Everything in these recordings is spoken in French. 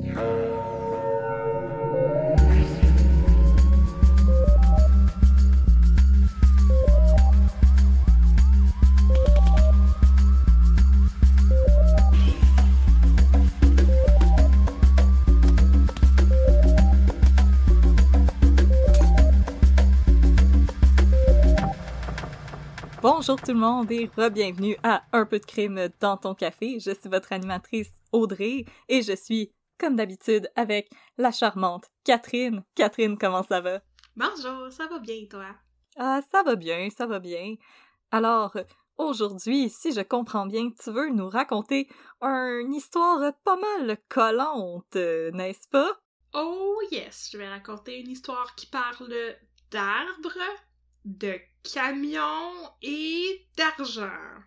Bonjour tout le monde et re-bienvenue à Un peu de crime dans ton café. Je suis votre animatrice Audrey et je suis, comme d'habitude, avec la charmante Catherine. Catherine, comment ça va? Bonjour, ça va bien toi? Ah, ça va bien, ça va bien. Alors, aujourd'hui, si je comprends bien, tu veux nous raconter une histoire pas mal collante, n'est-ce pas? Oh yes, je vais raconter une histoire qui parle d'arbres, de camions et d'argent.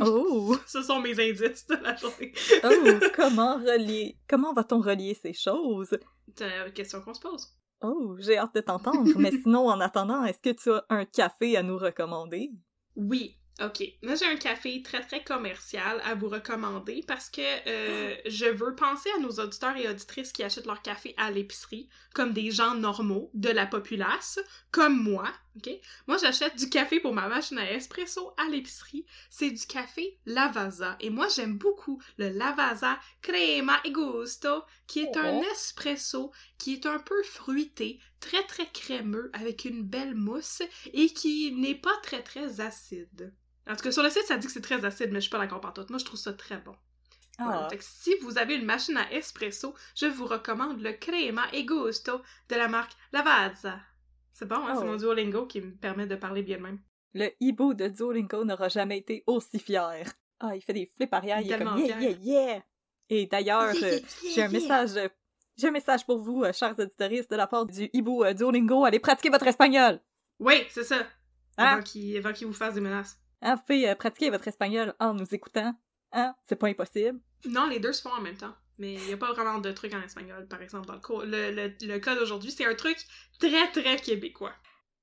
Oh! Ce sont mes indices de la journée. oh! Comment relier... Comment va-t-on relier ces choses? C'est la question qu'on se pose. Oh, j'ai hâte de t'entendre, mais sinon, en attendant, est-ce que tu as un café à nous recommander? Oui, ok. Moi, j'ai un café très, très commercial à vous recommander parce que euh, je veux penser à nos auditeurs et auditrices qui achètent leur café à l'épicerie comme des gens normaux de la populace, comme moi, ok? Moi, j'achète du café pour ma machine à espresso à l'épicerie. C'est du café Lavazza. Et moi, j'aime beaucoup le Lavazza Crema e Gusto, qui est un Oh. espresso qui est un peu fruité, très, très crémeux, avec une belle mousse et qui n'est pas très, très acide. En tout cas, sur le site, ça dit que c'est très acide, mais je suis pas d'accord tout. Moi, je trouve ça très bon. Voilà. Ah, si vous avez une machine à espresso, je vous recommande le Crema e Gusto de la marque Lavazza. C'est bon, hein? Oh. C'est mon Duolingo qui me permet de parler bien de même. le hibou de Duolingo n'aura jamais été aussi fier. Ah, il fait des flips arrière, il est Tellement comme yeah, fier. yeah, yeah! Et d'ailleurs, euh, j'ai un message... J'ai un message pour vous, euh, chers auditoristes, de la part du hibou euh, Duolingo. Allez pratiquer votre espagnol! Oui, c'est ça. Hein? Avant qu'il vous fasse des menaces. Hein, vous pouvez pratiquer votre espagnol en nous écoutant. Hein? C'est pas impossible. Non, les deux se font en même temps. Mais il n'y a pas vraiment de truc en espagnol, par exemple, dans le cours. Le, le, le cas d'aujourd'hui, c'est un truc très, très québécois.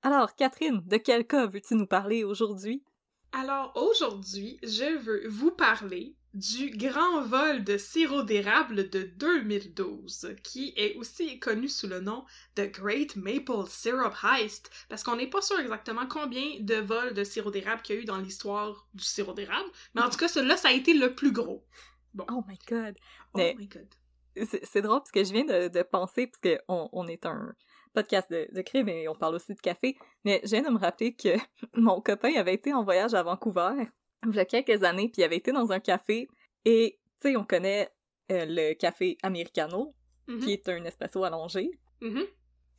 Alors, Catherine, de quel cas veux-tu nous parler aujourd'hui? Alors, aujourd'hui, je veux vous parler du grand vol de sirop d'érable de 2012, qui est aussi connu sous le nom de Great Maple Syrup Heist, parce qu'on n'est pas sûr exactement combien de vols de sirop d'érable qu'il y a eu dans l'histoire du sirop d'érable, mais en tout cas, celui-là, ça a été le plus gros. Oh my god! Oh Mais- my god. C'est drôle parce que je viens de, de penser, parce qu'on on est un podcast de, de crime et on parle aussi de café, mais je viens de me rappeler que mon copain avait été en voyage à Vancouver il y a quelques années, puis il avait été dans un café et, tu sais, on connaît euh, le café americano, Mhm, qui est un espresso allongé, mhm.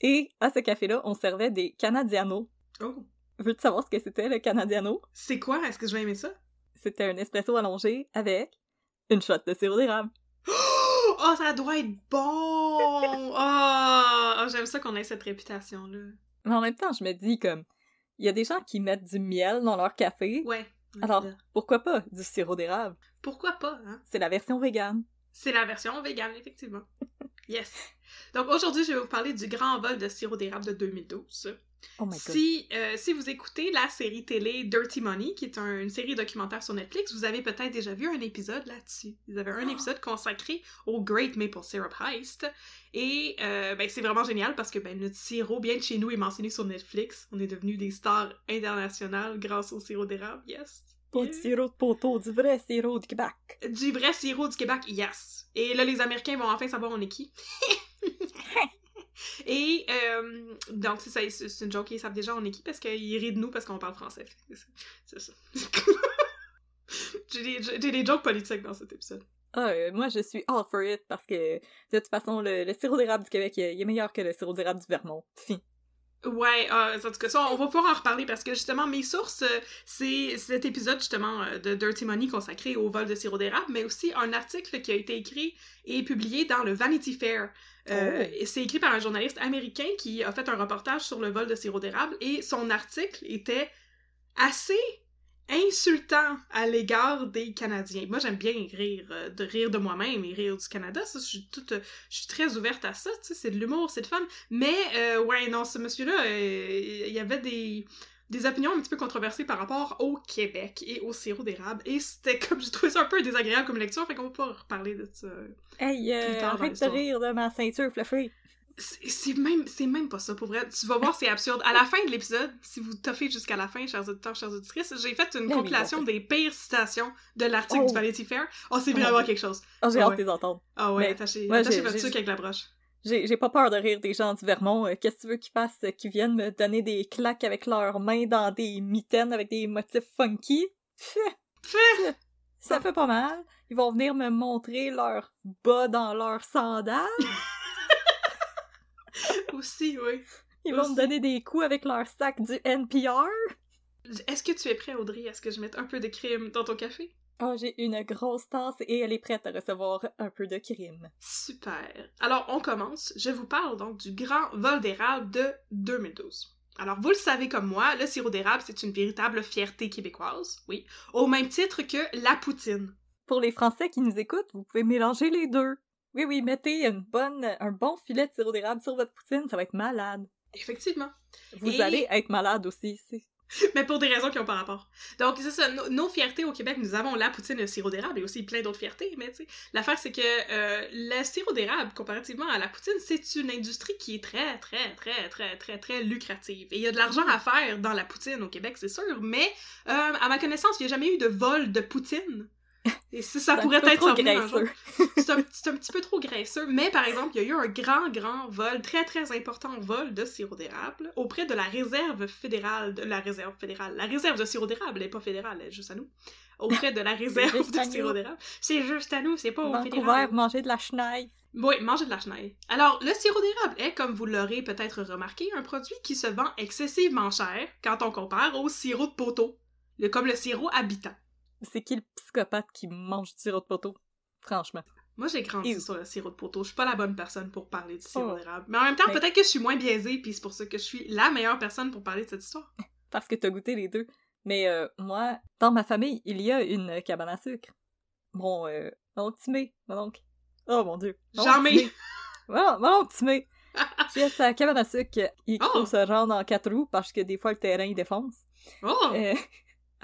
et à ce café-là, on servait des canadianos. Oh. Veux-tu savoir ce que c'était, le canadiano? C'est quoi? Est-ce que je vais aimer ça? C'était un espresso allongé avec une shot de sirop d'érable. Oh, ça doit être bon! Oh, oh, j'aime ça qu'on ait cette réputation-là. Mais en même temps, je me dis comme, il y a des gens qui mettent du miel dans leur café. Ouais. Alors, pourquoi pas du sirop d'érable? Pourquoi pas, hein? C'est la version végane. C'est la version vegan, effectivement. Yes. Donc aujourd'hui, je vais vous parler du grand vol de sirop d'érable de 2012. Oh my god. Si, euh, si vous écoutez la série télé Dirty Money, qui est un- une série documentaire sur Netflix, vous avez peut-être déjà vu un épisode là-dessus. Vous avez un Oh. épisode consacré au Great Maple Syrup Heist. Et euh, ben, c'est vraiment génial parce que ben, notre sirop, bien de chez nous, est mentionné sur Netflix. On est devenus des stars internationales grâce au sirop d'érable. Yes. Pas Yeah. sirop de poteau, du vrai sirop du Québec. Du vrai sirop du Québec, yes. Et là, les Américains vont enfin savoir on est qui. Et euh, donc, c'est ça, c'est une joke, ils savent déjà on est qui parce qu'ils rient de nous parce qu'on parle français. C'est ça. J'ai des, j'ai des jokes politiques dans cet épisode. Ah, euh, moi, je suis all for it parce que, de toute façon, le, sirop d'érable du Québec, il est meilleur que le sirop d'érable du Vermont. Fin. Ouais, euh, en tout cas, ça, on va pouvoir en reparler parce que justement, mes sources, euh, c'est cet épisode justement euh, de Dirty Money consacré au vol de sirop d'érable, mais aussi un article qui a été écrit et publié dans le Vanity Fair. Euh, Oh. C'est écrit par un journaliste américain qui a fait un reportage sur le vol de sirop d'érable et son article était assez insultant à l'égard des Canadiens. Moi, j'aime bien rire, euh, de rire de moi-même et rire du Canada. Ça, je suis toute, euh, je suis très ouverte à ça. Tu sais, c'est de l'humour, c'est de fun. Mais euh, ouais, non, ce monsieur-là, il y avait des des opinions un petit peu controversées par rapport au Québec et au sirop d'érable. Et c'était comme, j'ai trouvé ça un peu désagréable comme lecture, fait qu'on va pas reparler de ça. Hey, euh, arrête de rire de ma ceinture fluffy. C'est même, même pas ça, pour vrai. Tu vas voir, c'est absurde. À la fin de l'épisode, si vous toffez jusqu'à la fin, chers auditeurs, chers auditrices, j'ai fait une compilation des pires citations de l'article Oh. du Vanity Fair. Oh, c'est Oh vraiment Dieu. quelque chose. Oh, j'ai Ah hâte ouais. de les entendre. Ah ouais, Mais- attachez, attachez votre sucre avec la broche. J'ai j'ai pas peur de rire des gens du Vermont. Euh, Qu'est-ce que tu veux qu'ils fassent? euh, Qu'ils viennent me donner des claques avec leurs mains dans des mitaines avec des motifs funky? Ça fait pas mal. Ils vont venir me montrer leurs bas dans leurs sandales. Aussi, oui. Ils vont me donner des coups avec leur sac du NPR. Est-ce que tu es prêt, Audrey? Est-ce que je mette un peu de crème dans ton café? Oh, j'ai une grosse tasse et elle est prête à recevoir un peu de crime. Super. Alors, on commence. Je vous parle donc du grand vol d'érable de 2012. Alors, vous le savez comme moi, le sirop d'érable, c'est une véritable fierté québécoise, oui, au même titre que la poutine. Pour les Français qui nous écoutent, vous pouvez mélanger les deux. Oui, oui, mettez une bonne, un bon filet de sirop d'érable sur votre poutine, ça va être malade. Effectivement. Vous Et- allez être malade aussi. c'est- Mais pour des raisons qui n'ont pas rapport. Donc, c'est ça, nos, nos fiertés au Québec, nous avons la poutine et le sirop d'érable, et aussi plein d'autres fiertés, mais tu sais, l'affaire, c'est que euh, le sirop d'érable, comparativement à la poutine, c'est une industrie qui est très, très, très, très, très, très lucrative. Et il y a de l'argent à faire dans la poutine au Québec, c'est sûr, mais euh, à ma connaissance, il n'y a jamais eu de vol de poutine. Et si ça pourrait être c'est un, petit peu trop graisseux, mais par exemple, il y a eu un grand, grand vol, très, très important vol de sirop d'érable auprès de la réserve fédérale, de la réserve fédérale, la réserve de sirop d'érable, elle est pas fédérale, elle est juste à nous, auprès de la réserve de sirop d'érable. C'est juste à nous, c'est pas au fédéral. manger de la chenille. Oui, manger de la chenille. Alors, le sirop d'érable est, comme vous l'aurez peut-être remarqué, un produit qui se vend excessivement cher quand on compare au sirop de poteau, comme le sirop habitant. C'est qui le psychopathe qui mange du sirop de poteau? Franchement. Moi, j'ai grandi sur le sirop de poteau. Je suis pas la bonne personne pour parler du sirop Oh. d'érable. Mais en même temps, Mais- peut-être que je suis moins biaisée, puis c'est pour ça que je suis la meilleure personne pour parler de cette histoire. Parce que t'as goûté les deux. Mais euh, moi, dans ma famille, il y a une cabane à sucre. Mon, euh, mon Timé, mon oncle. Oh mon dieu. Timé. Mon, mon oncle Timé. Qui a sa cabane à sucre. Il Oh. faut se rendre en quatre roues parce que des fois le terrain il défonce. Oh! Euh,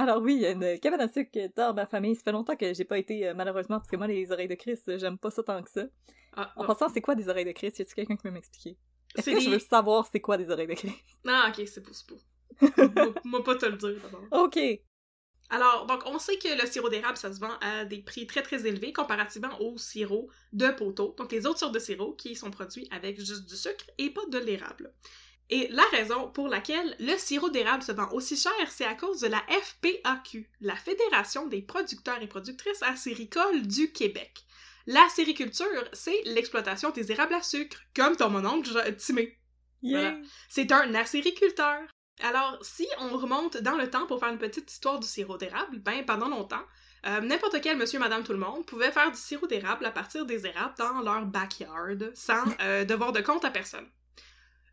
alors oui, il y a une cabane à sucre dans ma famille. Ça fait longtemps que j'ai pas été, euh, malheureusement, parce que moi, les oreilles de Chris, j'aime pas ça tant que ça. Ah, En ah. passant, c'est quoi des oreilles de Chris? Y a-tu quelqu'un qui peut m'expliquer? Est-ce C'est que des- je veux savoir c'est quoi des oreilles de Chris? Ah, ok, c'est pour, c'est pour. moi, moi pas te le dire d'abord. Ok! Alors, donc, on sait que le sirop d'érable, ça se vend à des prix très très élevés comparativement au sirop de poteau, donc les autres sortes de sirop qui sont produits avec juste du sucre et pas de l'érable. Et la raison pour laquelle le sirop d'érable se vend aussi cher, c'est à cause de la FPAQ, la Fédération des producteurs et productrices acéricoles du Québec. La sériculture, c'est l'exploitation des érables à sucre, comme ton mon oncle Timé. Yeah! Voilà. C'est un acériculteur. Alors, si on remonte dans le temps pour faire une petite histoire du sirop d'érable, ben pendant longtemps, euh, n'importe quel monsieur, madame, tout le monde pouvait faire du sirop d'érable à partir des érables dans leur backyard sans euh, devoir de compte à personne.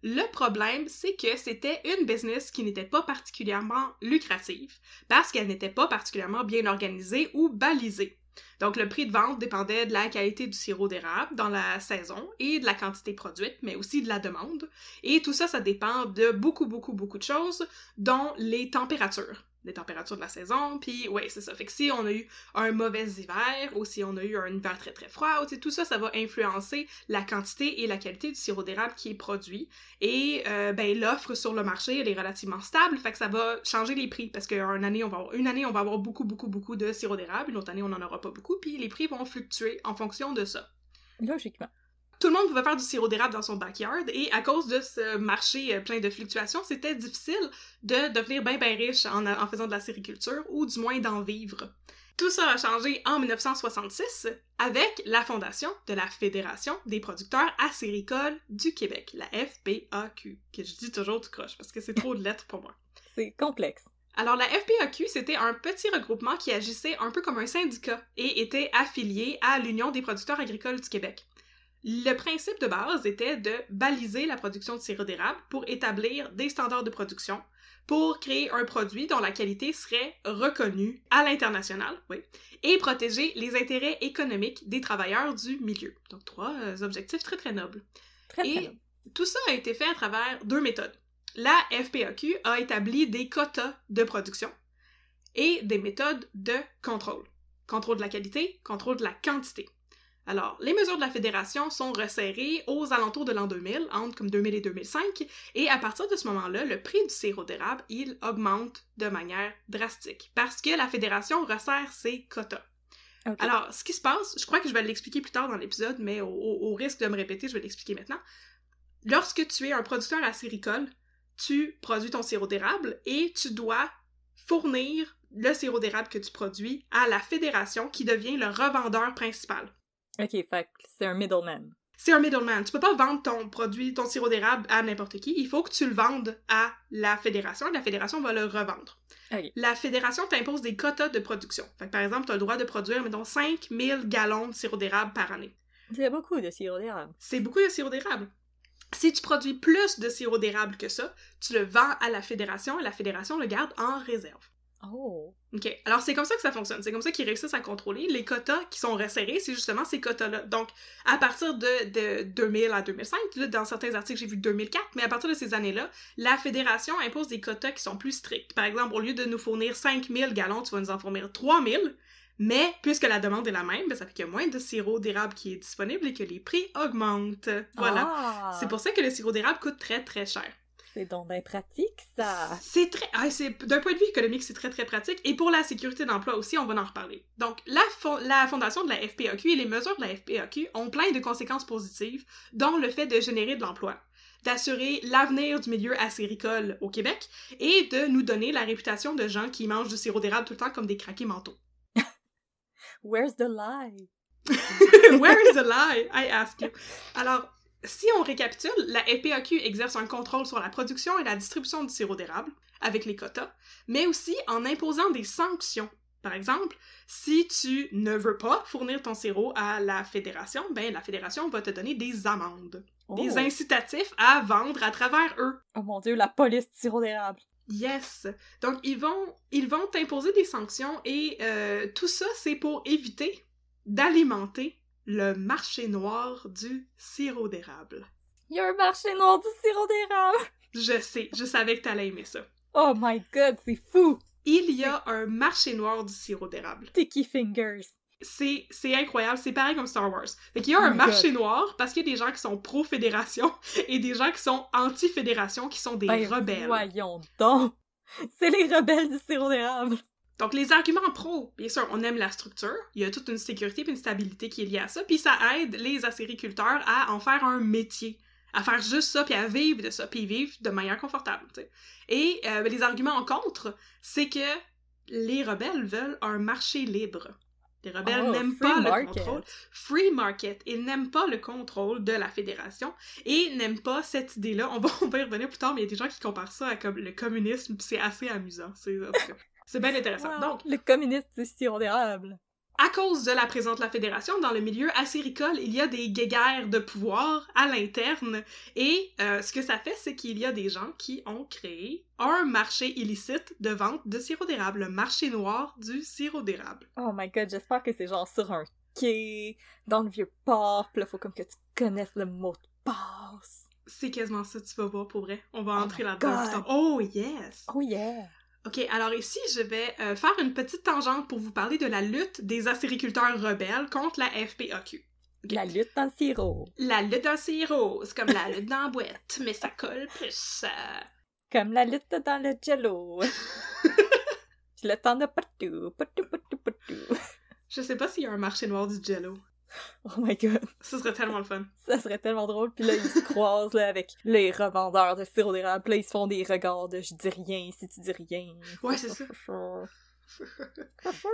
Le problème, c'est que c'était une business qui n'était pas particulièrement lucrative parce qu'elle n'était pas particulièrement bien organisée ou balisée. Donc le prix de vente dépendait de la qualité du sirop d'érable dans la saison et de la quantité produite, mais aussi de la demande. Et tout ça, ça dépend de beaucoup, beaucoup, beaucoup de choses, dont les températures. Les températures de la saison, puis ouais, c'est ça. Fait que si on a eu un mauvais hiver, ou si on a eu un hiver très très froid, tout ça, ça va influencer la quantité et la qualité du sirop d'érable qui est produit. Et euh, ben l'offre sur le marché, elle est relativement stable, fait que ça va changer les prix, parce qu'une année, année, on va avoir beaucoup, beaucoup, beaucoup de sirop d'érable, une autre année, on n'en aura pas beaucoup, puis les prix vont fluctuer en fonction de ça Logiquement. Tout le monde pouvait faire du sirop d'érable dans son backyard et à cause de ce marché euh, plein de fluctuations, c'était difficile de devenir bien bien riche en, en faisant de la sériculture ou du moins d'en vivre. Tout ça a changé en 1966 avec la fondation de la Fédération des producteurs acéricoles du Québec, la FPAQ, que je dis toujours tout croche parce que c'est trop de lettres pour moi. C'est complexe. Alors la FPAQ, c'était un petit regroupement qui agissait un peu comme un syndicat et était affilié à l'Union des producteurs agricoles du Québec. Le principe de base était de baliser la production de sirop d'érable pour établir des standards de production, pour créer un produit dont la qualité serait reconnue à l'international, oui, et protéger les intérêts économiques des travailleurs du milieu. Donc trois euh, objectifs très très nobles. Très, très Et noble. tout ça a été fait à travers deux méthodes. La FPAQ a établi des quotas de production et des méthodes de contrôle. Contrôle de la qualité, contrôle de la quantité. Alors, les mesures de la fédération sont resserrées aux alentours de l'an 2000, entre comme 2000 et 2005, et à partir de ce moment-là, le prix du sirop d'érable, il augmente de manière drastique, parce que la fédération resserre ses quotas. Alors, ce qui se passe, je crois que je vais l'expliquer plus tard dans l'épisode, mais au risque de me répéter, je vais l'expliquer maintenant. Lorsque tu es un producteur acéricole, tu produis ton sirop d'érable et tu dois fournir le sirop d'érable que tu produis à la fédération qui devient le revendeur principal. Ok, fait c'est un middleman. C'est un middleman. Tu peux pas vendre ton produit, ton sirop d'érable à n'importe qui. Il faut que tu le vendes à la fédération et la fédération va le revendre. La fédération t'impose des quotas de production. Fait que, par exemple, tu as le droit de produire, mettons, 5000 gallons de sirop d'érable par année. C'est beaucoup de sirop d'érable. C'est beaucoup de sirop d'érable. Si tu produis plus de sirop d'érable que ça, tu le vends à la fédération et la fédération le garde en réserve. Oh. OK. Alors, c'est comme ça que ça fonctionne. C'est comme ça qu'ils réussissent à contrôler. Les quotas qui sont resserrés, c'est justement ces quotas-là. Donc, à partir de, de 2000 à 2005, là, dans certains articles, j'ai vu 2004, mais à partir de ces années-là, la fédération impose des quotas qui sont plus stricts. Par exemple, au lieu de nous fournir 5000 gallons, tu vas nous en fournir 3000. Mais, puisque la demande est la même, ben, ça fait qu'il y a moins de sirop d'érable qui est disponible et que les prix augmentent. Voilà. Ah, C'est pour ça que le sirop d'érable coûte très très cher. C'est donc bien pratique, ça. C'est très. ah, c'est- D'un point de vue économique, c'est très très pratique. Et pour la sécurité d'emploi aussi, on va en reparler. Donc, la, fo- la fondation de la FPAQ et les mesures de la FPAQ ont plein de conséquences positives, dont le fait de générer de l'emploi, d'assurer l'avenir du milieu acéricole au Québec et de nous donner la réputation de gens qui mangent du sirop d'érable tout le temps comme des craqués mentaux. Where's the lie? Where is the lie? I ask you. Alors, si on récapitule, la FPAQ exerce un contrôle sur la production et la distribution du sirop d'érable, avec les quotas, mais aussi en imposant des sanctions. Par exemple, si tu ne veux pas fournir ton sirop à la fédération, ben la fédération va te donner des amendes, des Oh. incitatifs à vendre à travers eux. Oh mon dieu, la police du sirop d'érable. Yes. Donc ils vont ils vont t'imposer des sanctions et euh, tout ça c'est pour éviter d'alimenter le marché noir du sirop d'érable. Il y a un marché noir du sirop d'érable. Je sais, je savais que t'allais aimer ça. Oh my god, c'est fou. Il y a un marché noir du sirop d'érable. Sticky fingers. C'est c'est incroyable, c'est pareil comme Star Wars. Fait qu'il y a Oh un marché noir parce qu'il y a des gens qui sont pro-fédération et des gens qui sont anti-fédération qui sont des Ben, rebelles. Voyons donc. C'est les rebelles du sirop d'érable. Donc, les arguments pro, bien sûr, on aime la structure, il y a toute une sécurité et une stabilité qui est liée à ça, puis ça aide les acériculteurs à en faire un métier, à faire juste ça, puis à vivre de ça, puis vivre de manière confortable. Et euh, les arguments en contre, c'est que les rebelles veulent un marché libre. Les rebelles Oh, n'aiment pas le contrôle. Free market. Ils n'aiment pas le contrôle de la fédération et n'aiment pas cette idée-là. On va, on va y revenir plus tard, mais il y a des gens qui comparent ça à comme le communisme, c'est assez amusant. C'est c'est bien intéressant. Wow, Donc, le communiste du sirop d'érable. à cause de la présence de la fédération, dans le milieu acéricole, il y a des guéguerres de pouvoir à l'interne. Et euh, ce que ça fait, c'est qu'il y a des gens qui ont créé un marché illicite de vente de sirop d'érable, le marché noir du sirop d'érable. Oh my god, j'espère que c'est genre sur un quai, dans le vieux port, pis là, faut comme que tu connaisses le mot de passe. C'est quasiment ça, tu vas voir pour vrai. On va Oh entrer là-dedans. Oh yes! Oh yeah! Ok, alors ici, je vais euh, faire une petite tangente pour vous parler de la lutte des acériculteurs rebelles contre la FPAQ. La lutte dans le sirop. La lutte dans le sirop, c'est comme la lutte dans la boîte, mais ça colle plus. euh. Comme la lutte dans le jello. Puis le de partout, partout, partout, partout. Je sais pas s'il y a un marché noir du jello. Oh my god, Ce serait tellement le fun. ça serait tellement drôle. Puis là, ils se croisent là, avec les revendeurs de sirop d'érable. Puis là, ils se font des regards de je dis rien si tu dis rien. Ouais, c'est ça.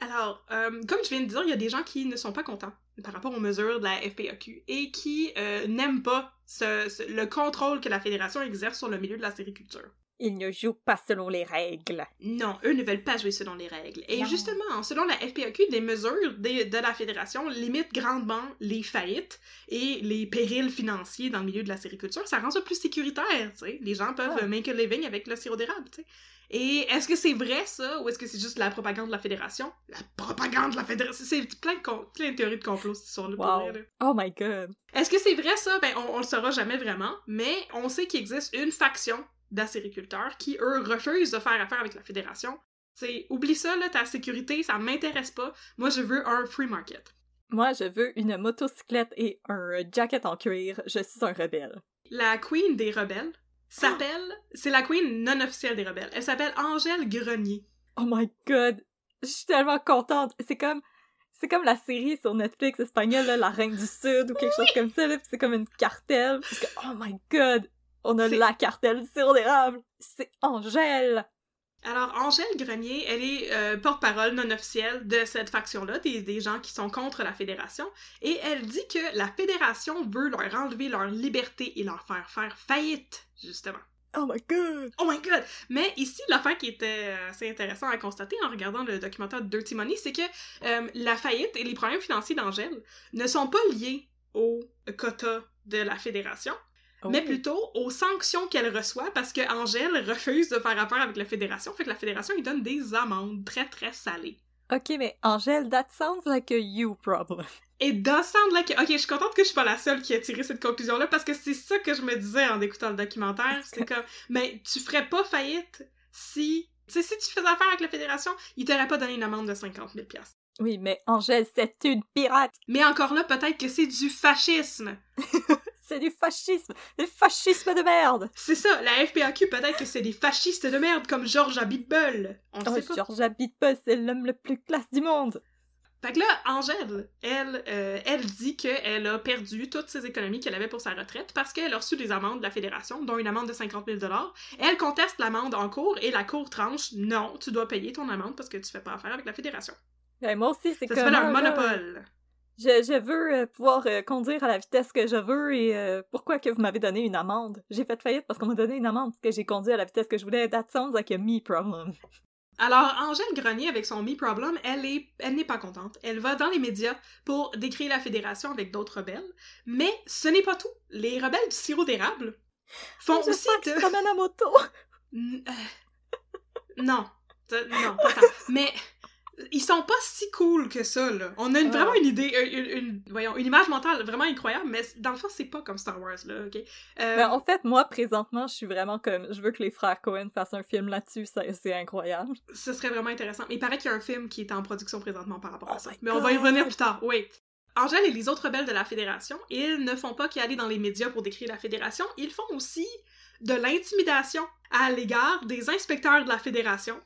Alors, euh, comme je viens de dire, il y a des gens qui ne sont pas contents par rapport aux mesures de la FPAQ et qui euh, n'aiment pas ce- le contrôle que la fédération exerce sur le milieu de la sériculture. Ils ne jouent pas selon les règles. Non, eux ne veulent pas jouer selon les règles. Et Non. justement, selon la FPAQ, des mesures de la fédération limitent grandement les faillites et les périls financiers dans le milieu de la sériculture. Ça rend ça plus sécuritaire, tu sais. Les gens peuvent euh, make a living avec le sirop d'érable, tu sais. Et est-ce que c'est vrai ça, ou est-ce que c'est juste la propagande de la fédération? La propagande de la fédération! C'est plein plein de théories de complot, histoire-là, pour Wow. là. Oh my god. Est-ce que c'est vrai ça? Ben, on, on le saura jamais vraiment, mais on sait qu'il existe une faction d'acériculteurs qui, eux, refusent de faire affaire avec la fédération. C'est, oublie ça, là, ta sécurité, ça m'intéresse pas. Moi, je veux un free market. Moi, je veux une motocyclette et un jacket en cuir. Je suis un rebelle. La queen des rebelles s'appelle, c'est la queen non officielle des rebelles. Elle s'appelle Angèle Grenier. Oh my god. Je suis tellement contente. C'est comme... C'est comme la série sur Netflix espagnole, là, La Reine du Sud, ou quelque chose comme ça, c'est comme une cartelle. Parce que, oh my god, on a la cartelle du sirop d'érable. C'est Angèle. Alors, Angèle Grenier, elle est euh, porte-parole non officielle de cette faction-là, des, des gens qui sont contre la fédération, et elle dit que la fédération veut leur enlever leur liberté et leur faire faire faillite, justement. Oh my god. Oh my god! Mais ici, l'affaire qui était euh, assez intéressant à constater en regardant le documentaire de Dirty Money, c'est que euh, la faillite et les problèmes financiers d'Angèle ne sont pas liés au quota de la fédération, mais Oh. plutôt aux sanctions qu'elle reçoit parce que Angèle refuse de faire affaire avec la fédération, fait que la fédération lui donne des amendes très très salées. Ok, mais Angèle, that sounds like a you problem. Et does sound like... Ok, je suis contente que je suis pas la seule qui a tiré cette conclusion-là parce que c'est ça que je me disais en écoutant le documentaire. C'est comme, mais tu ferais pas faillite si... Tu sais, si tu faisais affaire avec la fédération, ils t'auraient pas donné une amende de 50 000 Oui, mais Angèle, c'est une pirate. Mais encore là, peut-être que c'est du fascisme. C'est du fascisme. Du fascisme de merde. C'est ça, la FPAQ, peut-être que c'est des fascistes de merde comme George Abitbol. On le Oh, sait pas. George Abitbol, c'est l'homme le plus classe du monde. Fait que là, Angèle, elle, euh, elle dit qu'elle a perdu toutes ses économies qu'elle avait pour sa retraite parce qu'elle a reçu des amendes de la fédération, dont une amende de 50 000 Elle conteste l'amende en cours et la cour tranche non, tu dois payer ton amende parce que tu fais pas affaire avec la fédération. Ouais, moi aussi, c'est Ça comme s'appelle un monopole. Je, je veux euh, pouvoir euh, conduire à la vitesse que je veux et euh, pourquoi que vous m'avez donné une amende? J'ai fait faillite parce qu'on m'a donné une amende parce que j'ai conduit à la vitesse que je voulais. That sounds like a me problem. Alors, Angèle Grenier, avec son Me Problem, elle est, elle n'est pas contente. Elle va dans les médias pour décrire la fédération avec d'autres rebelles. Mais ce n'est pas tout. Les rebelles du sirop d'érable font Je aussi que de... à moto. Euh, Non. Non, pas tant. Mais ils sont pas si cool que ça, là. On a une- Ah. vraiment une idée, euh, une, une- voyons, une image mentale vraiment incroyable, mais dans le fond, c'est pas comme Star Wars, là, ok? Euh, Ben, en fait, moi, présentement, je suis vraiment comme. Je veux que les frères Cohen fassent un film là-dessus, c'est incroyable. Ce serait vraiment intéressant. Mais il paraît qu'il y a un film qui est en production présentement par rapport à Oh ça. Mais on va y revenir plus tard. Wait. Angèle et les autres rebelles de la Fédération, ils ne font pas qu'aller dans les médias pour décrire la Fédération, ils font aussi de l'intimidation à l'égard des inspecteurs de la Fédération.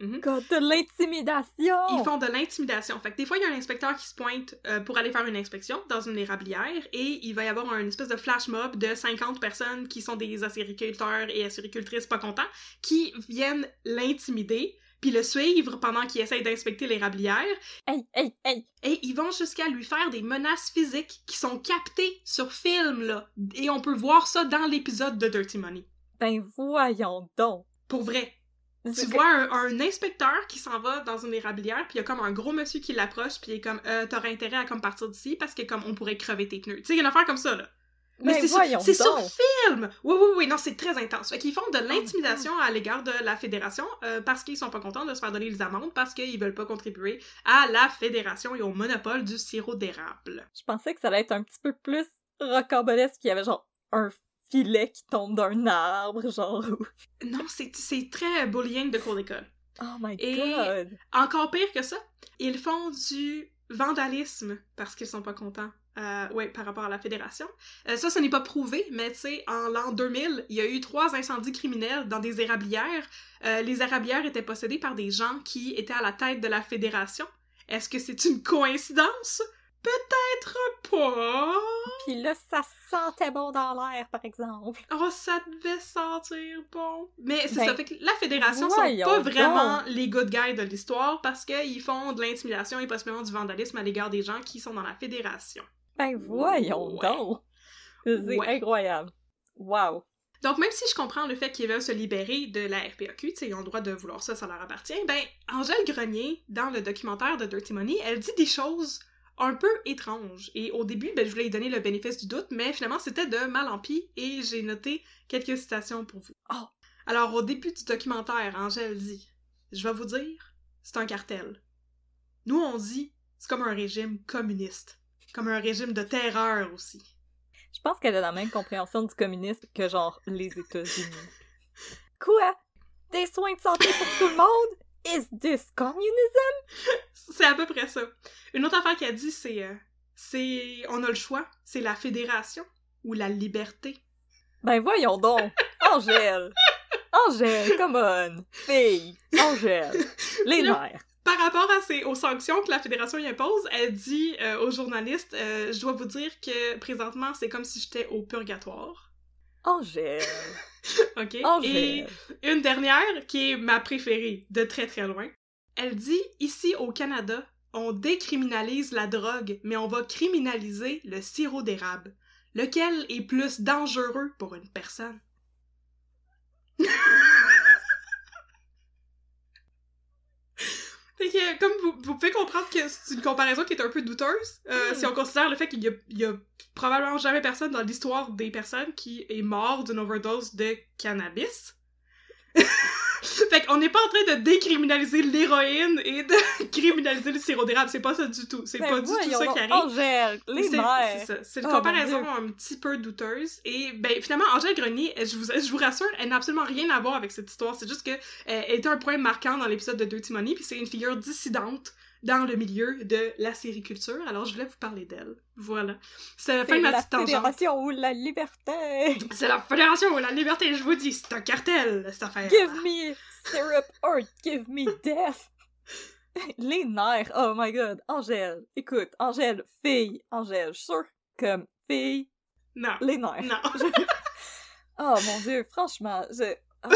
Mhm. God, de l'intimidation! Ils font de l'intimidation. Fait que des fois, il y a un inspecteur qui se pointe euh, pour aller faire une inspection dans une érablière et il va y avoir une espèce de flash mob de 50 personnes qui sont des acériculteurs et acéricultrices pas contents qui viennent l'intimider puis le suivre pendant qu'il essaye d'inspecter l'érablière Hey, hey, hey! et ils vont jusqu'à lui faire des menaces physiques qui sont captées sur film, là. Et on peut voir ça dans l'épisode de Dirty Money. Ben voyons donc! Pour vrai. Tu vois un, un inspecteur qui s'en va dans une érablière, puis il y a comme un gros monsieur qui l'approche, puis il est comme euh, T'aurais intérêt à comme partir d'ici parce que comme on pourrait crever tes pneus. Tu sais, il y a une affaire comme ça, là. Mais Ben c'est sur, film! Oui, oui, oui, non, c'est très intense. Fait qu'ils font de Oh l'intimidation à l'égard de la fédération euh, parce qu'ils sont pas contents de se faire donner les amendes parce qu'ils veulent pas contribuer à la fédération et au monopole du sirop d'érable. Je pensais que ça allait être un petit peu plus rocambolesque, qu'il y avait genre un filet qui tombe d'un arbre, genre. Non, c'est c'est très bullying de cours d'école. Oh my Et- god! Encore pire que ça, ils font du vandalisme parce qu'ils sont pas contents. Euh, ouais, par rapport à la fédération. Euh, ça, ce n'est pas prouvé, mais tu sais, en l'an 2000, il y a eu trois incendies criminels dans des érablières. Euh, les érablières étaient possédées par des gens qui étaient à la tête de la fédération. Est-ce que c'est une coïncidence? Peut-être pas. Puis là, ça sentait bon dans l'air, par exemple. Oh, ça devait sentir bon. Mais c'est Ben, ça, fait que la Fédération sont pas vraiment donc. les good guys de l'histoire parce qu'ils font de l'intimidation et possiblement du vandalisme à l'égard des gens qui sont dans la Fédération. Ben voyons Ouais. donc! C'est Ouais. incroyable. Wow. Donc, même si je comprends le fait qu'ils veulent se libérer de la sais, ils ont le droit de vouloir ça, ça leur appartient, ben, Angèle Grenier, dans le documentaire de Dirty Money, elle dit des choses un peu étranges. Et au début, ben, je voulais lui donner le bénéfice du doute, mais finalement, c'était de mal en pis, et j'ai noté quelques citations pour vous. Oh. Alors, au début du documentaire, Angèle dit « Je vais vous dire, c'est un cartel. Nous, on dit, c'est comme un régime communiste. Comme un régime de terreur aussi. » Je pense qu'elle a la même compréhension du communisme que genre les États-Unis. Quoi? Des soins de santé pour tout le monde? Is this communism? C'est à peu près ça. Une autre affaire qu'elle dit, c'est... euh, c'est... On a le choix. C'est la fédération ou la liberté. Ben voyons donc! Angèle! Angèle, come on! Fille! Angèle! Les nerfs! Par rapport à ces, aux sanctions que la fédération y impose, elle dit euh, aux journalistes euh, Je dois vous dire que présentement, c'est comme si j'étais au purgatoire. Angèle! OK? Et Angèle! une dernière, qui est ma préférée, de très très loin. Elle dit Ici au Canada, on décriminalise la drogue, mais on va criminaliser le sirop d'érable. Lequel est plus dangereux pour une personne? Fait que, comme vous, vous pouvez comprendre que c'est une comparaison qui est un peu douteuse, euh, Hmm. si on considère le fait qu'il y y a probablement jamais personne dans l'histoire des personnes qui est mort d'une overdose de cannabis. fait qu'on n'est pas en train de décriminaliser l'héroïne et de criminaliser le sirop d'érable, c'est pas ça du tout. C'est Ben pas du tout ça qui arrive. Angèle! Les C'est- ça. C'est une Oh, comparaison un petit peu douteuse. Et ben finalement, Angèle Grenier, je vous, je vous rassure, elle n'a absolument rien à voir avec cette histoire. C'est juste que euh, était un point marquant dans l'épisode de Dirty Money, puis c'est une figure dissidente dans le milieu de la sériculture. Alors je voulais vous parler d'elle. Voilà. C'est la fin C'est de ma la petite tangente. fédération ou la liberté! C'est la fédération ou la liberté, je vous dis, c'est un cartel, cette affaire. Give me syrup or give me death! Les nerfs! Oh my god! Angèle! Écoute, Angèle, fille! Angèle, je suis sûre, comme fille, Non. les nerfs! Non. Oh mon dieu, franchement, je... Ah,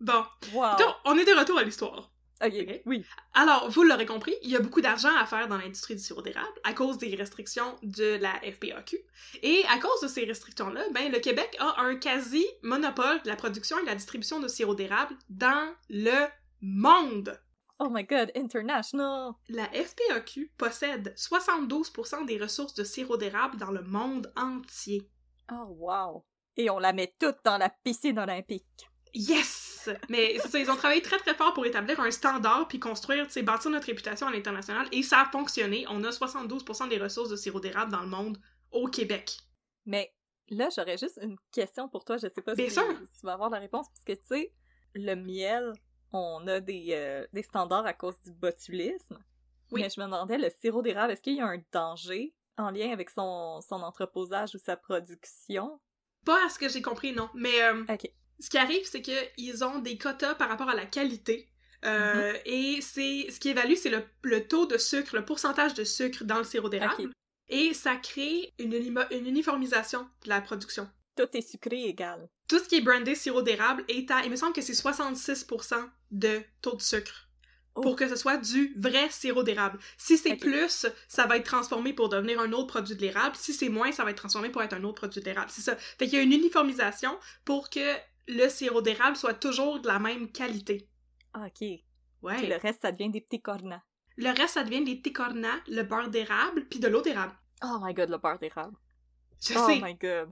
Bon. wow! Donc, on est de retour à l'histoire. Ok, Ok. oui. Alors, vous l'aurez compris, il y a beaucoup d'argent à faire dans l'industrie du sirop d'érable à cause des restrictions de la FPAQ. Et à cause de ces restrictions-là, ben, le Québec a un quasi-monopole de la production et de la distribution de sirop d'érable dans le monde. Oh my god, international! La FPAQ possède 72% des ressources de sirop d'érable dans le monde entier. Oh wow! Et on la met toute dans la piscine olympique. Yes! Mais c'est ça, ils ont travaillé très très fort pour établir un standard puis construire, tu sais, bâtir notre réputation à l'international et ça a fonctionné. On a 72% des ressources de sirop d'érable dans le monde au Québec. Mais là, j'aurais juste une question pour toi. Je sais pas si, tu vas avoir la réponse, parce que tu sais, le miel, on a des, euh, des standards à cause du botulisme. Oui. Mais je me demandais, le sirop d'érable, est-ce qu'il y a un danger en lien avec son, son entreposage ou sa production? Pas à ce que j'ai compris, non. Mais euh. Ce qui arrive, c'est qu'ils ont des quotas par rapport à la qualité. Euh, Et c'est ce qui évalue, c'est le, le taux de sucre, le pourcentage de sucre dans le sirop d'érable. Et ça crée une, une uniformisation de la production. Tout est sucré égal. Tout ce qui est brandé sirop d'érable est à, il me semble que c'est 66% de taux de sucre. Oh. Pour que ce soit du vrai sirop d'érable. Si c'est plus, ça va être transformé pour devenir un autre produit de l'érable. Si c'est moins, ça va être transformé pour être un autre produit de l'érable. C'est ça. Fait qu'il y a une uniformisation pour que le sirop d'érable soit toujours de la même qualité. Ah, ok. Ouais. Puis le reste, ça devient des petits cornets. Le reste, ça devient des petits cornets, le beurre d'érable, puis de l'eau d'érable. Oh my god, le beurre d'érable. Je Oh sais. my god.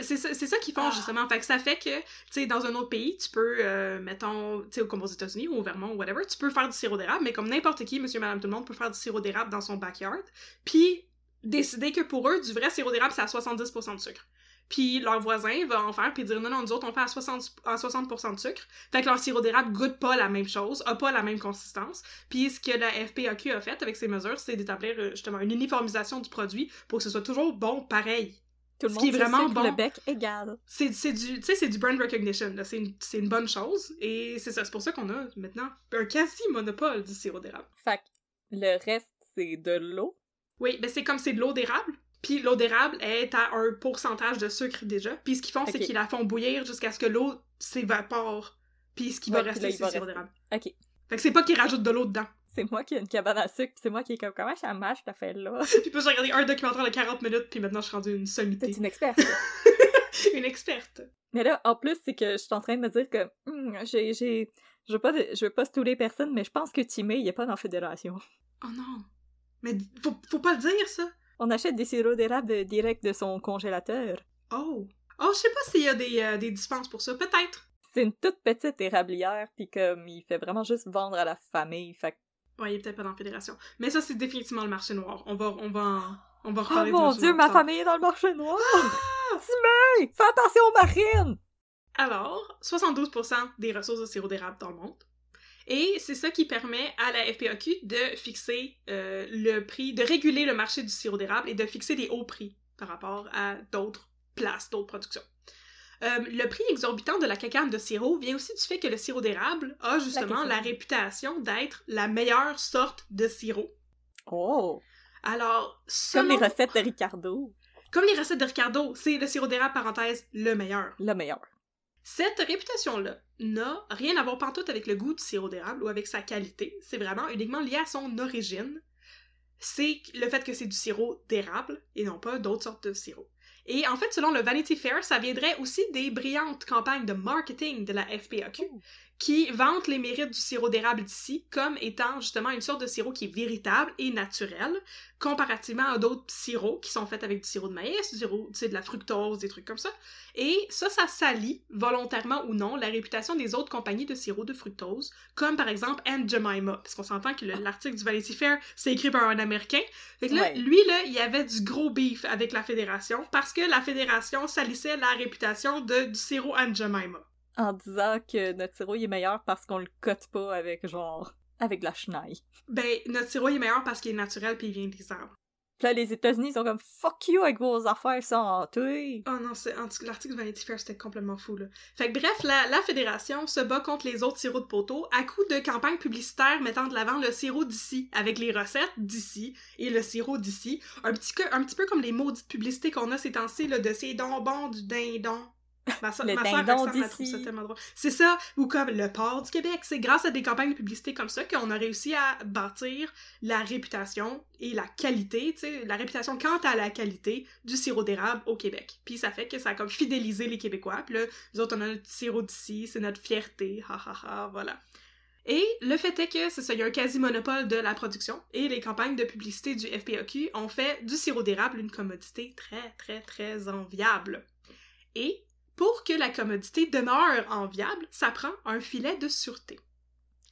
C'est ça, ça qu'ils font Ah. justement. Fait que ça fait que, tu sais, dans un autre pays, tu peux, euh, mettons, tu sais, comme aux États-Unis ou au Vermont ou whatever, tu peux faire du sirop d'érable, mais comme n'importe qui, monsieur, madame, tout le monde peut faire du sirop d'érable dans son backyard, puis décider que pour eux, du vrai sirop d'érable, c'est à 70% de sucre. Puis leur voisin va en faire puis dire non, non, nous autres, on fait à 60, à 60% de sucre. Fait que leur sirop d'érable goûte pas la même chose, a pas la même consistance. Puis ce que la FPAQ a fait avec ces mesures, c'est d'établir euh, justement une uniformisation du produit pour que ce soit toujours bon pareil. Tout le Ce monde qui est vraiment bon. le bec égal. C'est du, tu sais, c'est du brand recognition. C'est une, c'est une bonne chose. Et c'est ça, c'est pour ça qu'on a maintenant un quasi-monopole du sirop d'érable. Fait que le reste, c'est de l'eau? Oui, ben c'est comme c'est de l'eau d'érable. Puis l'eau d'érable est à un pourcentage de sucre déjà. Puis ce qu'ils font, c'est qu'ils la font bouillir jusqu'à ce que l'eau s'évapore. Puis ce qui va Ouais, puis là, rester, c'est le sirop rester. d'érable. Ok. Fait que c'est pas qu'ils rajoutent de l'eau dedans. C'est moi qui ai une cabane à sucre, pis c'est moi qui est comme comment ça marche cette affaire-là? Puis plus j'ai regardé un documentaire de 40 minutes, puis maintenant je suis rendue une T'es sommité. une experte. une experte. Mais là, en plus, c'est que je suis en train de me dire que j'ai, j'ai, je veux pas, je veux pas stouler personne, mais je pense que Timé, il est pas dans la fédération. Oh non. Mais faut, faut pas le dire, ça. On achète des sirops d'érable direct de son congélateur. Oh. Oh, je sais pas s'il y a des, euh, des dispenses pour ça. Peut-être. C'est une toute petite érablière, puis comme il fait vraiment juste vendre à la famille, fait Ouais, il est peut-être pas dans la fédération. Mais ça, c'est définitivement le marché noir. On va, on va, en- on va Oh mon dieu, ma famille est dans le marché noir! Timé! Fais attention aux marines! Alors, 72% des ressources de sirop d'érable dans le monde. Et c'est ça qui permet à la FPAQ de fixer euh, le prix, de réguler le marché du sirop d'érable et de fixer des hauts prix par rapport à d'autres places, d'autres productions. Euh, le prix exorbitant de la cacane de sirop vient aussi du fait que le sirop d'érable a justement la réputation d'être la meilleure sorte de sirop. Oh! Alors, Comme les recettes de Ricardo. comme les recettes de Ricardo, c'est le sirop d'érable, parenthèse, le meilleur. Le meilleur. Cette réputation-là n'a rien à voir pantoute avec le goût du sirop d'érable ou avec sa qualité. C'est vraiment uniquement lié à son origine. C'est le fait que c'est du sirop d'érable et non pas d'autres sortes de sirop. Et en fait, selon le Vanity Fair, ça viendrait aussi des brillantes campagnes de marketing de la FPAQ Oh. Qui vantent les mérites du sirop d'érable d'ici comme étant justement une sorte de sirop qui est véritable et naturel, comparativement à d'autres sirops qui sont faits avec du sirop de maïs, du sirop, tu sais, de la fructose, des trucs comme ça. Et ça, ça salit, volontairement ou non, la réputation des autres compagnies de sirop de fructose, comme par exemple Aunt Jemima, parce qu'on s'entend que le- l'article du Vanity Fair, c'est écrit par un Américain. Fait que là, Ouais. lui, là, il y avait du gros beef avec la Fédération, parce que la Fédération salissait la réputation de, du sirop Aunt Jemima. En disant que notre sirop il est meilleur parce qu'on le cote pas avec genre. avec de la chenille. Ben, notre sirop il est meilleur parce qu'il est naturel puis il vient des arbres. Puis là, les États-Unis sont comme fuck you avec vos affaires santé. Oh non, c'est, l'article de Vanity Fair, c'était complètement fou, là. Fait que bref, la, la Fédération se bat contre les autres sirops de poteau à coup de campagnes publicitaires mettant de l'avant le sirop d'ici, avec les recettes d'ici et le sirop d'ici. Un petit, un petit peu comme les maudites publicités qu'on a ces temps-ci, là, de ces bonbons du dindon. Ma soeur, Le ma soeur dindon Roxane, elle trouve ça d'ici. tellement drôle. C'est ça, ou comme le port du Québec. C'est grâce à des campagnes de publicité comme ça qu'on a réussi à bâtir la réputation et la qualité, tu sais, la réputation quant à la qualité du sirop d'érable au Québec. Puis ça fait que ça a comme fidélisé les Québécois. Puis là, nous autres, on a notre sirop d'ici, c'est notre fierté, ha ha ha, voilà. Et le fait est que c'est ça, il y a un quasi-monopole de la production et les campagnes de publicité du FPAQ ont fait du sirop d'érable une commodité très très très enviable. Et pour que la commodité demeure enviable, ça prend un filet de sûreté.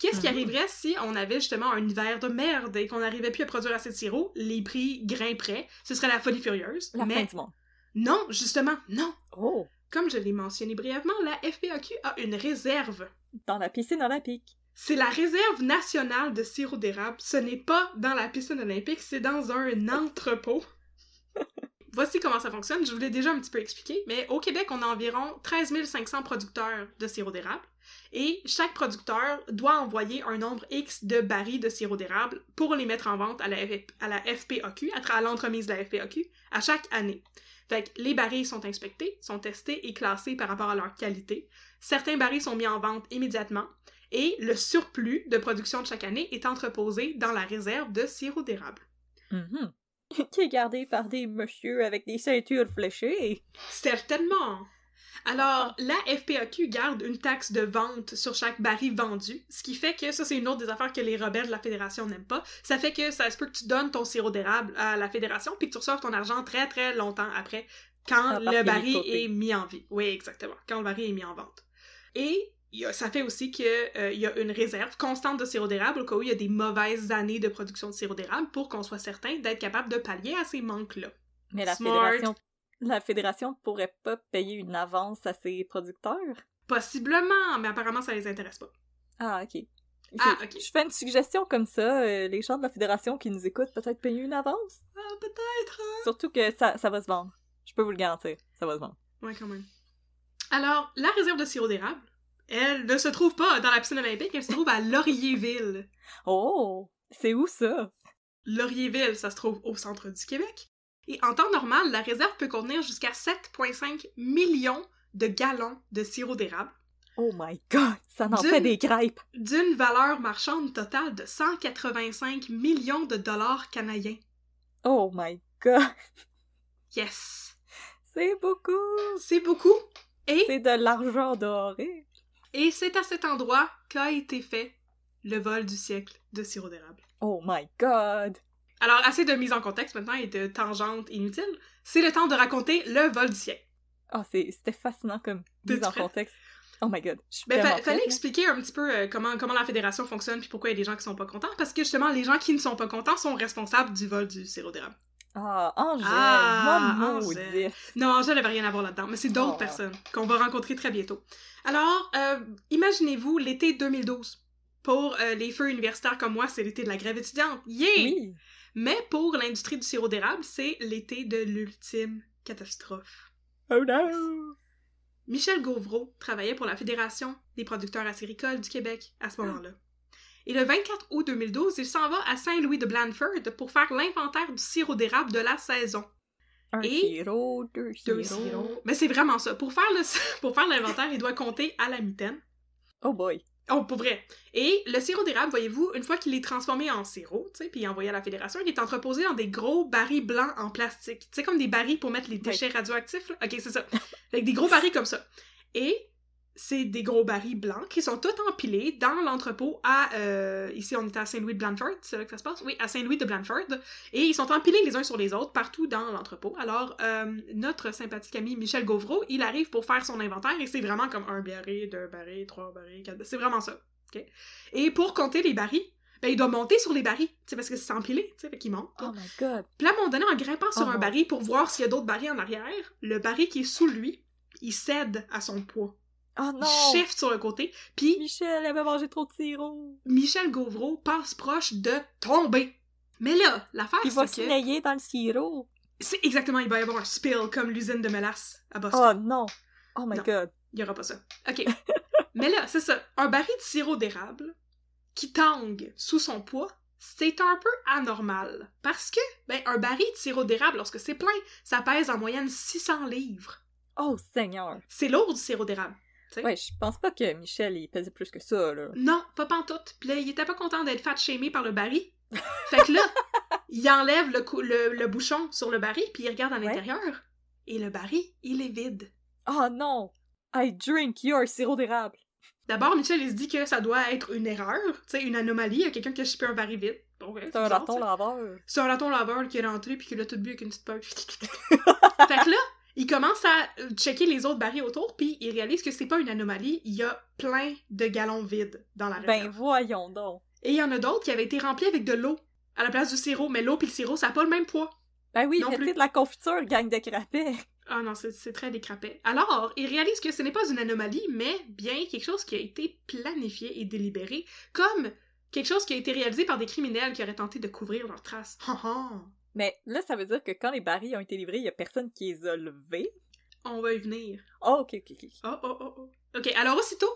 Qu'est-ce qui Mhm. arriverait si on avait justement un hiver de merde et qu'on n'arrivait plus à produire assez de sirop, les prix grimperaient, ce serait la folie furieuse. La fin mais du monde. non, justement, non. Oh! Comme je l'ai mentionné brièvement, la FPAQ a une réserve. Dans la piscine olympique. C'est la réserve nationale de sirop d'érable. Ce n'est pas dans la piscine olympique, c'est dans un entrepôt. Voici comment ça fonctionne. Je vous l'ai déjà un petit peu expliqué, mais au Québec, on a environ 13 500 producteurs de sirop d'érable. Et chaque producteur doit envoyer un nombre X de barils de sirop d'érable pour les mettre en vente à la, à la FPAQ, à, l'entremise de la FPAQ, à chaque année. Fait les barils sont inspectés, sont testés et classés par rapport à leur qualité. Certains barils sont mis en vente immédiatement et le surplus de production de chaque année est entreposé dans la réserve de sirop d'érable. Mhm. Qui est gardé par des messieurs avec des ceintures fléchées. Certainement! Alors, la FPAQ garde une taxe de vente sur chaque baril vendu, ce qui fait que ça, c'est une autre des affaires que les rebelles de la Fédération n'aiment pas. Ça fait que ça se peut que tu donnes ton sirop d'érable à la Fédération puis que tu reçoives ton argent très très longtemps après, quand Ah, le baril est mis en vie. Oui, exactement. Quand le baril est mis en vente. Et y a- ça fait aussi qu'il y a une réserve constante de sirop d'érable au cas où il y a des mauvaises années de production de sirop d'érable pour qu'on soit certain d'être capable de pallier à ces manques-là. Mais la Smart. fédération. La fédération pourrait pas payer une avance à ses producteurs? Possiblement, mais apparemment ça les intéresse pas. Ah, ok. Ah, Je- ok. Je fais une suggestion comme ça. euh, les gens de la fédération qui nous écoutent, peut-être payer une avance? Ah, peut-être. hein? Surtout que ça, ça va se vendre. Je peux vous le garantir. Ça va se vendre. Ouais, quand même. Alors, la réserve de sirop d'érable, elle ne se trouve pas dans la piscine olympique, elle se trouve à Laurierville. Oh! C'est où ça? Laurierville, ça se trouve au centre du Québec. Et en temps normal, la réserve peut contenir jusqu'à 7,5 millions de gallons de sirop d'érable. Oh my god, ça en D'une- fait des crêpes. D'une valeur marchande totale de 185 millions de dollars canadiens. Oh my god, Yes! c'est beaucoup. C'est beaucoup! Et, C'est de l'argent doré. Et c'est à cet endroit qu'a été fait le vol du siècle de sirop d'érable. Oh my god. Alors, assez de mise en contexte maintenant et de tangentes inutiles. C'est le temps de raconter le vol du siècle. C'est- c'était fascinant comme mise en contexte. Oh my god, je Ben, fa- fallait expliquer un petit peu euh, comment, comment la fédération fonctionne puis pourquoi il y a des gens qui sont pas contents. Parce que justement, les gens qui ne sont pas contents sont responsables du vol du sirop d'érable. Ah, Angèle, Ah, moi Angèle. maudite. Non, Angèle n'avait rien à voir là-dedans, mais c'est d'autres Oh. personnes qu'on va rencontrer très bientôt. Alors, euh, imaginez-vous l'été 2012. Pour euh, les feux universitaires comme moi, c'est l'été de la grève étudiante. Yeah! Oui. Mais pour l'industrie du sirop d'érable, c'est l'été de l'ultime catastrophe. Oh no. Michel Gauvreau travaillait pour la Fédération des producteurs acéricoles du Québec à ce moment-là. Et le 24 août 2012, il s'en va à Saint-Louis de Blandford pour faire l'inventaire du sirop d'érable de la saison. Un Et- sirop, deux Deux sirops. sirops. Mais c'est vraiment ça. Pour faire le pour faire l'inventaire, il doit compter à la mitaine. Oh boy. Oh, pour vrai. Et le sirop d'érable, voyez-vous, une fois qu'il est transformé en sirop, tu sais, puis envoyé à la fédération, il est entreposé dans des gros barils blancs en plastique. Tu sais, comme des barils pour mettre les déchets radioactifs, là. Ok, c'est ça. Avec des gros barils comme ça. Et c'est des gros barils blancs qui sont tous empilés dans l'entrepôt à... euh, ici, on était à Saint-Louis de Blandford, c'est là que ça se passe? Oui, à Saint-Louis de Blandford. Et ils sont empilés les uns sur les autres partout dans l'entrepôt. Alors, euh, notre sympathique ami Michel Gauvreau, il arrive pour faire son inventaire et c'est vraiment comme un baril, deux barils, trois barils, quatre... C'est vraiment ça. Et pour compter les barils, ben, il doit monter sur les barils, tu sais, parce que c'est empilé, tu sais, fait qu'il monte. Oh my god. Puis là, à un moment donné, en grimpant sur Oh un baril pour voir s'il y a d'autres barils en arrière, le baril qui est sous lui, il cède à son poids. Oh Il non. shift sur le côté, puis Michel avait mangé trop de sirop. Michel Gauvreau passe proche de tomber. Mais là, l'affaire, Il va c'est se que... dans le sirop. C'est exactement, il va y avoir un spill comme l'usine de mélasse à Boston. Oh non. Oh my Non. god. Il y aura pas ça. OK. Mais là, c'est ça. Un baril de sirop d'érable qui tangue sous son poids, c'est un peu anormal. Parce que, ben, un baril de sirop d'érable, lorsque c'est plein, ça pèse en moyenne 600 livres. Oh Seigneur. C'est lourd du sirop d'érable. Tu sais. Ouais, je pense pas que Michel il pesait plus que ça là. Non, pas pantoute. Puis là, il était pas content d'être fat shamé par le baril. Fait que là, il enlève le, cou- le, le bouchon sur le baril, puis il regarde à Ouais. l'intérieur. Et le baril, il est vide. Oh non. I drink your sirop d'érable. D'abord, Michel, il se dit que ça doit être une erreur, tu sais, une anomalie. Il y a quelqu'un qui a chipé un baril vide. Bon, ouais, C'est un bizarre, raton laveur. C'est un raton laveur qui est rentré puis qui l'a tout bu avec une petite peur. fait que là, il commence à euh, checker les autres barils autour puis il réalise que c'est pas une anomalie. Il y a plein de gallons vides dans la Ben réserve. voyons donc. Et il y en a d'autres qui avaient été remplis avec de l'eau à la place du sirop. Mais l'eau puis le sirop, ça n'a pas le même poids. Ben oui, mettez plus. de la confiture, gang de crapets. Ah non, c'est c'est très décrapé. Alors, il réalise que ce n'est pas une anomalie, mais bien quelque chose qui a été planifié et délibéré, comme quelque chose qui a été réalisé par des criminels qui auraient tenté de couvrir leurs traces. Mais là, ça veut dire que quand les barils ont été livrés, il y a personne qui les a levés? On va y venir. Oh, ok, ok, ok. Oh, oh, oh, oh. Ok, alors aussitôt,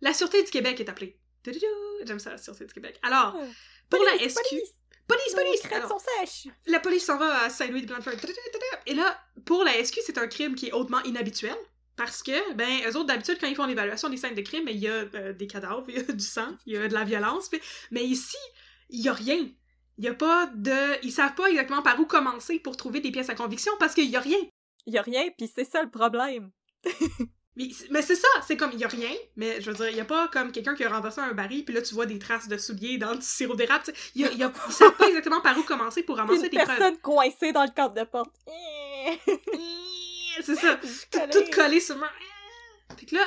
la Sûreté du Québec est appelée. J'aime ça, la Sûreté du Québec. Alors, pour la Police, SQ... police! Police, police! Alors, sont sèches! la police s'en va à Saint-Louis de Blandford. Et là, pour la SQ, c'est un crime qui est hautement inhabituel. Parce que, ben, eux autres, d'habitude, quand ils font l'évaluation des scènes de crime, ben, il y a euh, des cadavres, il y a du sang, il y a de la violence. Mais, mais ici, il y a rien. Il y a pas de... Ils savent pas exactement par où commencer pour trouver des pièces à conviction parce qu'il y a rien. Il y a rien, puis c'est ça le problème. Mais, mais c'est ça, c'est comme, il y a rien, mais je veux dire, il y a pas comme quelqu'un qui a renversé un baril, puis là, tu vois des traces de souliers dans du sirop d'érable. Il y a, il y a- ils savent pas exactement par où commencer pour ramasser des preuves. personne coincée dans le cadre de porte. C'est ça, tout, Collé. tout collé sur moi. Fait que là,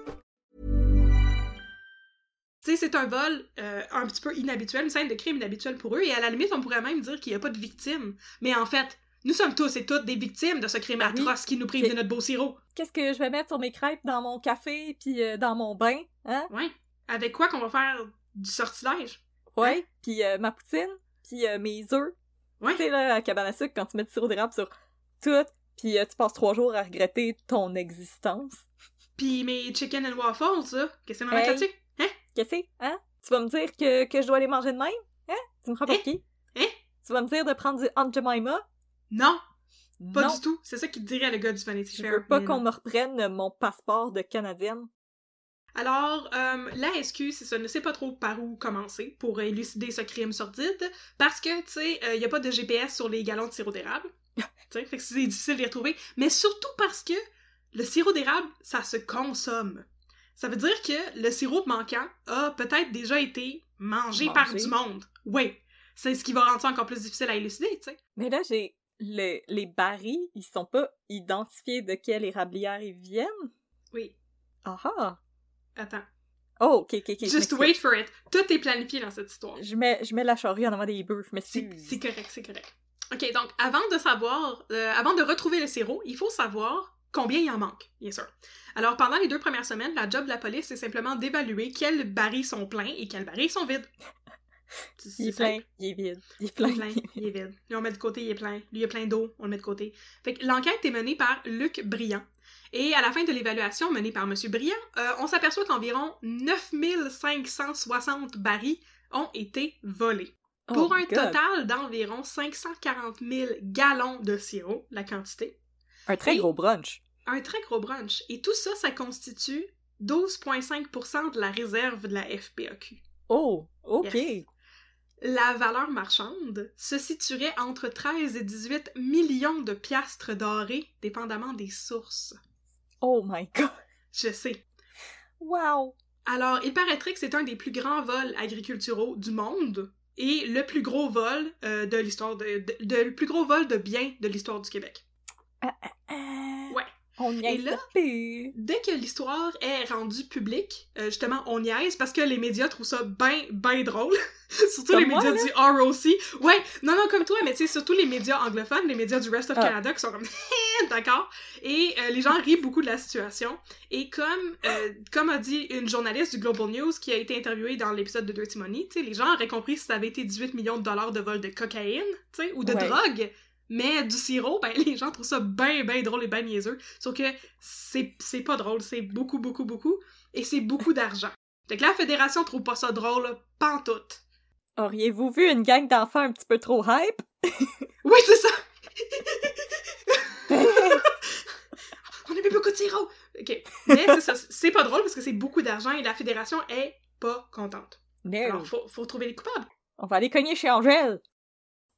tu sais, c'est un vol euh, un petit peu inhabituel, une scène de crime inhabituelle pour eux, et à la limite, on pourrait même dire qu'il n'y a pas de victime. Mais en fait, nous sommes tous et toutes des victimes de ce crime atroce qui nous prive de notre beau sirop. Qu'est-ce que je vais mettre sur mes crêpes dans mon café puis euh, dans mon bain, hein? Ouais. Avec quoi qu'on va faire du sortilège? Ouais. Puis euh, ma poutine, puis euh, mes œufs. Ouais. Tu sais, là, à cabane à sucre, quand tu mets du sirop d'érable sur tout, puis tu passes trois jours à regretter ton existence. Puis mes chicken and waffles, là, qu'est-ce que c'est Hey. là-dessus? Qu'est-ce que c'est, hein? Tu vas me dire que, que je dois les manger de même? Hein? Tu me prends pour Hein? qui? Hein? Tu vas me dire de prendre du Aunt Jemima? Non, pas non, du tout. C'est ça qu'il dirait le gars du Vanity je Fair. veux pas qu'on me reprenne mon passeport de Canadienne. Alors, euh, la SQ, c'est ça, ne sait pas trop par où commencer pour élucider ce crime sordide, parce que, tu sais, il n'y a pas de GPS sur les galons de sirop d'érable. Fait que c'est difficile de les retrouver. Mais surtout parce que le sirop d'érable, ça se consomme. Ça veut dire que le sirop manquant a peut-être déjà été mangé, par du monde. Oui. C'est ce qui va rendre ça encore plus difficile à élucider, tu sais. Mais là, j'ai. le- les barils, ils sont pas identifiés de quelle érablière ils viennent? Oui. Ah ah! Attends. Oh, ok, ok, ok. Just wait for it. Tout est planifié dans cette histoire. Je mets, je mets la charrue en avant des bœufs, je C'est c'est correct, c'est correct. Ok, donc avant de savoir, euh, avant de retrouver le sirop, il faut savoir combien il en manque, bien sûr. Alors pendant les deux premières semaines, la job de la police c'est simplement d'évaluer quels barils sont pleins et quels barils sont vides. Il est plein, il est vide. Il est Il est plein. plein, il est vide. Lui, on met de côté, il est plein. Lui, il a plein d'eau, on le met de côté. Fait que l'enquête est menée par Luc Briand. Et à la fin de l'évaluation menée par Monsieur Briand, euh, on s'aperçoit qu'environ 9560 barils ont été volés. Oh Pour un God. total d'environ 540 000 gallons de sirop, la quantité. Un très Et- gros brunch. Un très gros brunch. Et tout ça, ça constitue 12,5% de la réserve de la FPAQ. Oh, ok. Yes. La valeur marchande se situerait entre 13 et 18 millions de piastres dorés, dépendamment des sources. Oh my god. Je sais. Wow. Alors, il paraîtrait que c'est un des plus grands vols agriculturaux du monde et le plus gros vol euh, de l'histoire de, de- de- le plus gros vol de biens de l'histoire du Québec. Euh, Ouais. On y Et là-. Dès que l'histoire est rendue publique, euh, justement, on niaise parce que les médias trouvent ça ben, ben drôle. surtout Comme les moi, médias du ROC. Ouais, non, non, comme toi, mais tu sais, surtout les médias anglophones, les médias du Rest of Ah. Canada qui sont comme d'accord? Et euh, les gens rient beaucoup de la situation. Et comme, euh, comme a dit une journaliste du Global News qui a été interviewée dans l'épisode de Dirty Money, tu sais, les gens auraient compris si ça avait été 18 millions de dollars de vol de cocaïne, tu sais, ou de Ouais. drogue. Mais du sirop, ben les gens trouvent ça ben ben drôle et ben niaiseux. Sauf que c'est pas drôle, c'est beaucoup beaucoup beaucoup et c'est beaucoup d'argent. Fait que la fédération trouve pas ça drôle, pantoute. Auriez-vous vu une gang d'enfants un petit peu trop hype? Oui, c'est ça. On a mis beaucoup de sirop. OK. Mais c'est ça, c'est pas drôle parce que c'est beaucoup d'argent et la fédération est pas contente. No. Alors faut faut trouver les coupables. On va aller cogner chez Angèle.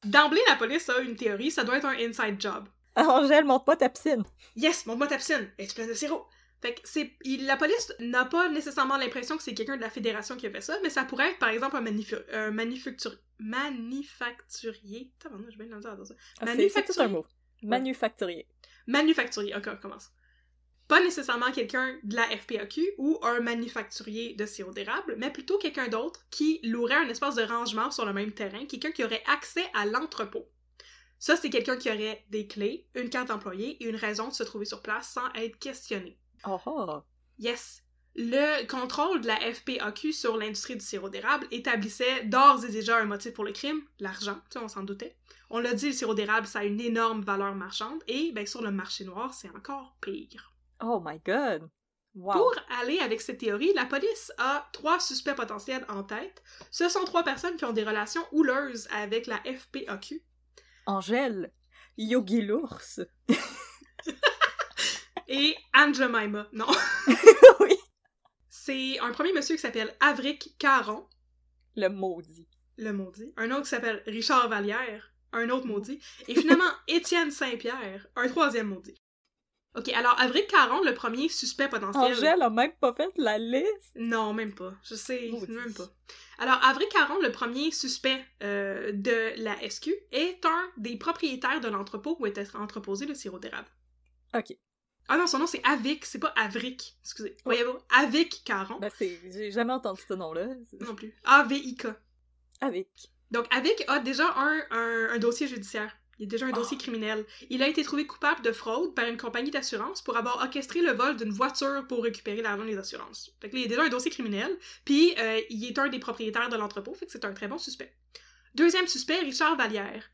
D'emblée, la police a une théorie, ça doit être un inside job. Angèle, monte pas ta piscine. Yes, montre-moi ta piscine. Es-tu pleine de sirop? Fait que c'est. il- la police n'a pas nécessairement l'impression que c'est quelqu'un de la fédération qui a fait ça, mais ça pourrait être par exemple un, manifu- un manufactur- manufacturier. La misère à dire ça. Ah, c'est- C'est tout un Manufacturier. mot. Manufacturier. Manufacturier, ok, on commence. Pas nécessairement quelqu'un de la FPAQ ou un manufacturier de sirop d'érable, mais plutôt quelqu'un d'autre qui louerait un espace de rangement sur le même terrain, quelqu'un qui aurait accès à l'entrepôt. Ça, c'est quelqu'un qui aurait des clés, une carte d'employé et une raison de se trouver sur place sans être questionné. Oh oh. Yes. Le contrôle de la FPAQ sur l'industrie du sirop d'érable établissait d'ores et déjà un motif pour le crime, l'argent, tu on s'en doutait. On l'a dit, le sirop d'érable, ça a une énorme valeur marchande, et ben, sur le marché noir, c'est encore pire. Oh my god. Wow. Pour aller avec cette théorie, la police a trois suspects potentiels en tête. Ce sont trois personnes qui ont des relations houleuses avec la FPAQ. Angèle. Yogi l'ours. Et Anne Jemima, non. oui. C'est un premier monsieur qui s'appelle Avric Caron, Le maudit. le maudit. Un autre qui s'appelle Richard Vallière, un autre maudit. Et finalement, Étienne Saint-Pierre, un troisième maudit. Ok, alors Avric Caron, le premier suspect potentiel. Angèle a même pas fait la liste. Non, même pas. Je sais, même pas. Alors, Avric Caron, le premier suspect euh, de la SQ, est un des propriétaires de l'entrepôt où était entreposé le sirop d'érable. Ok. Ah non, son nom c'est Avic, c'est pas Avric. Excusez. Voyez-vous, Avic Caron. Ben, c'est... J'ai jamais entendu ce nom-là. Non plus. A-V-I-K. Avec. Donc, Avic a déjà un, un, un dossier judiciaire. Il a déjà un Oh. dossier criminel. Il a été trouvé coupable de fraude par une compagnie d'assurance pour avoir orchestré le vol d'une voiture pour récupérer l'argent des assurances. Fait que là, il a déjà un dossier criminel, puis euh, il est un des propriétaires de l'entrepôt, fait que c'est un très bon suspect. Deuxième suspect, Richard Vallière.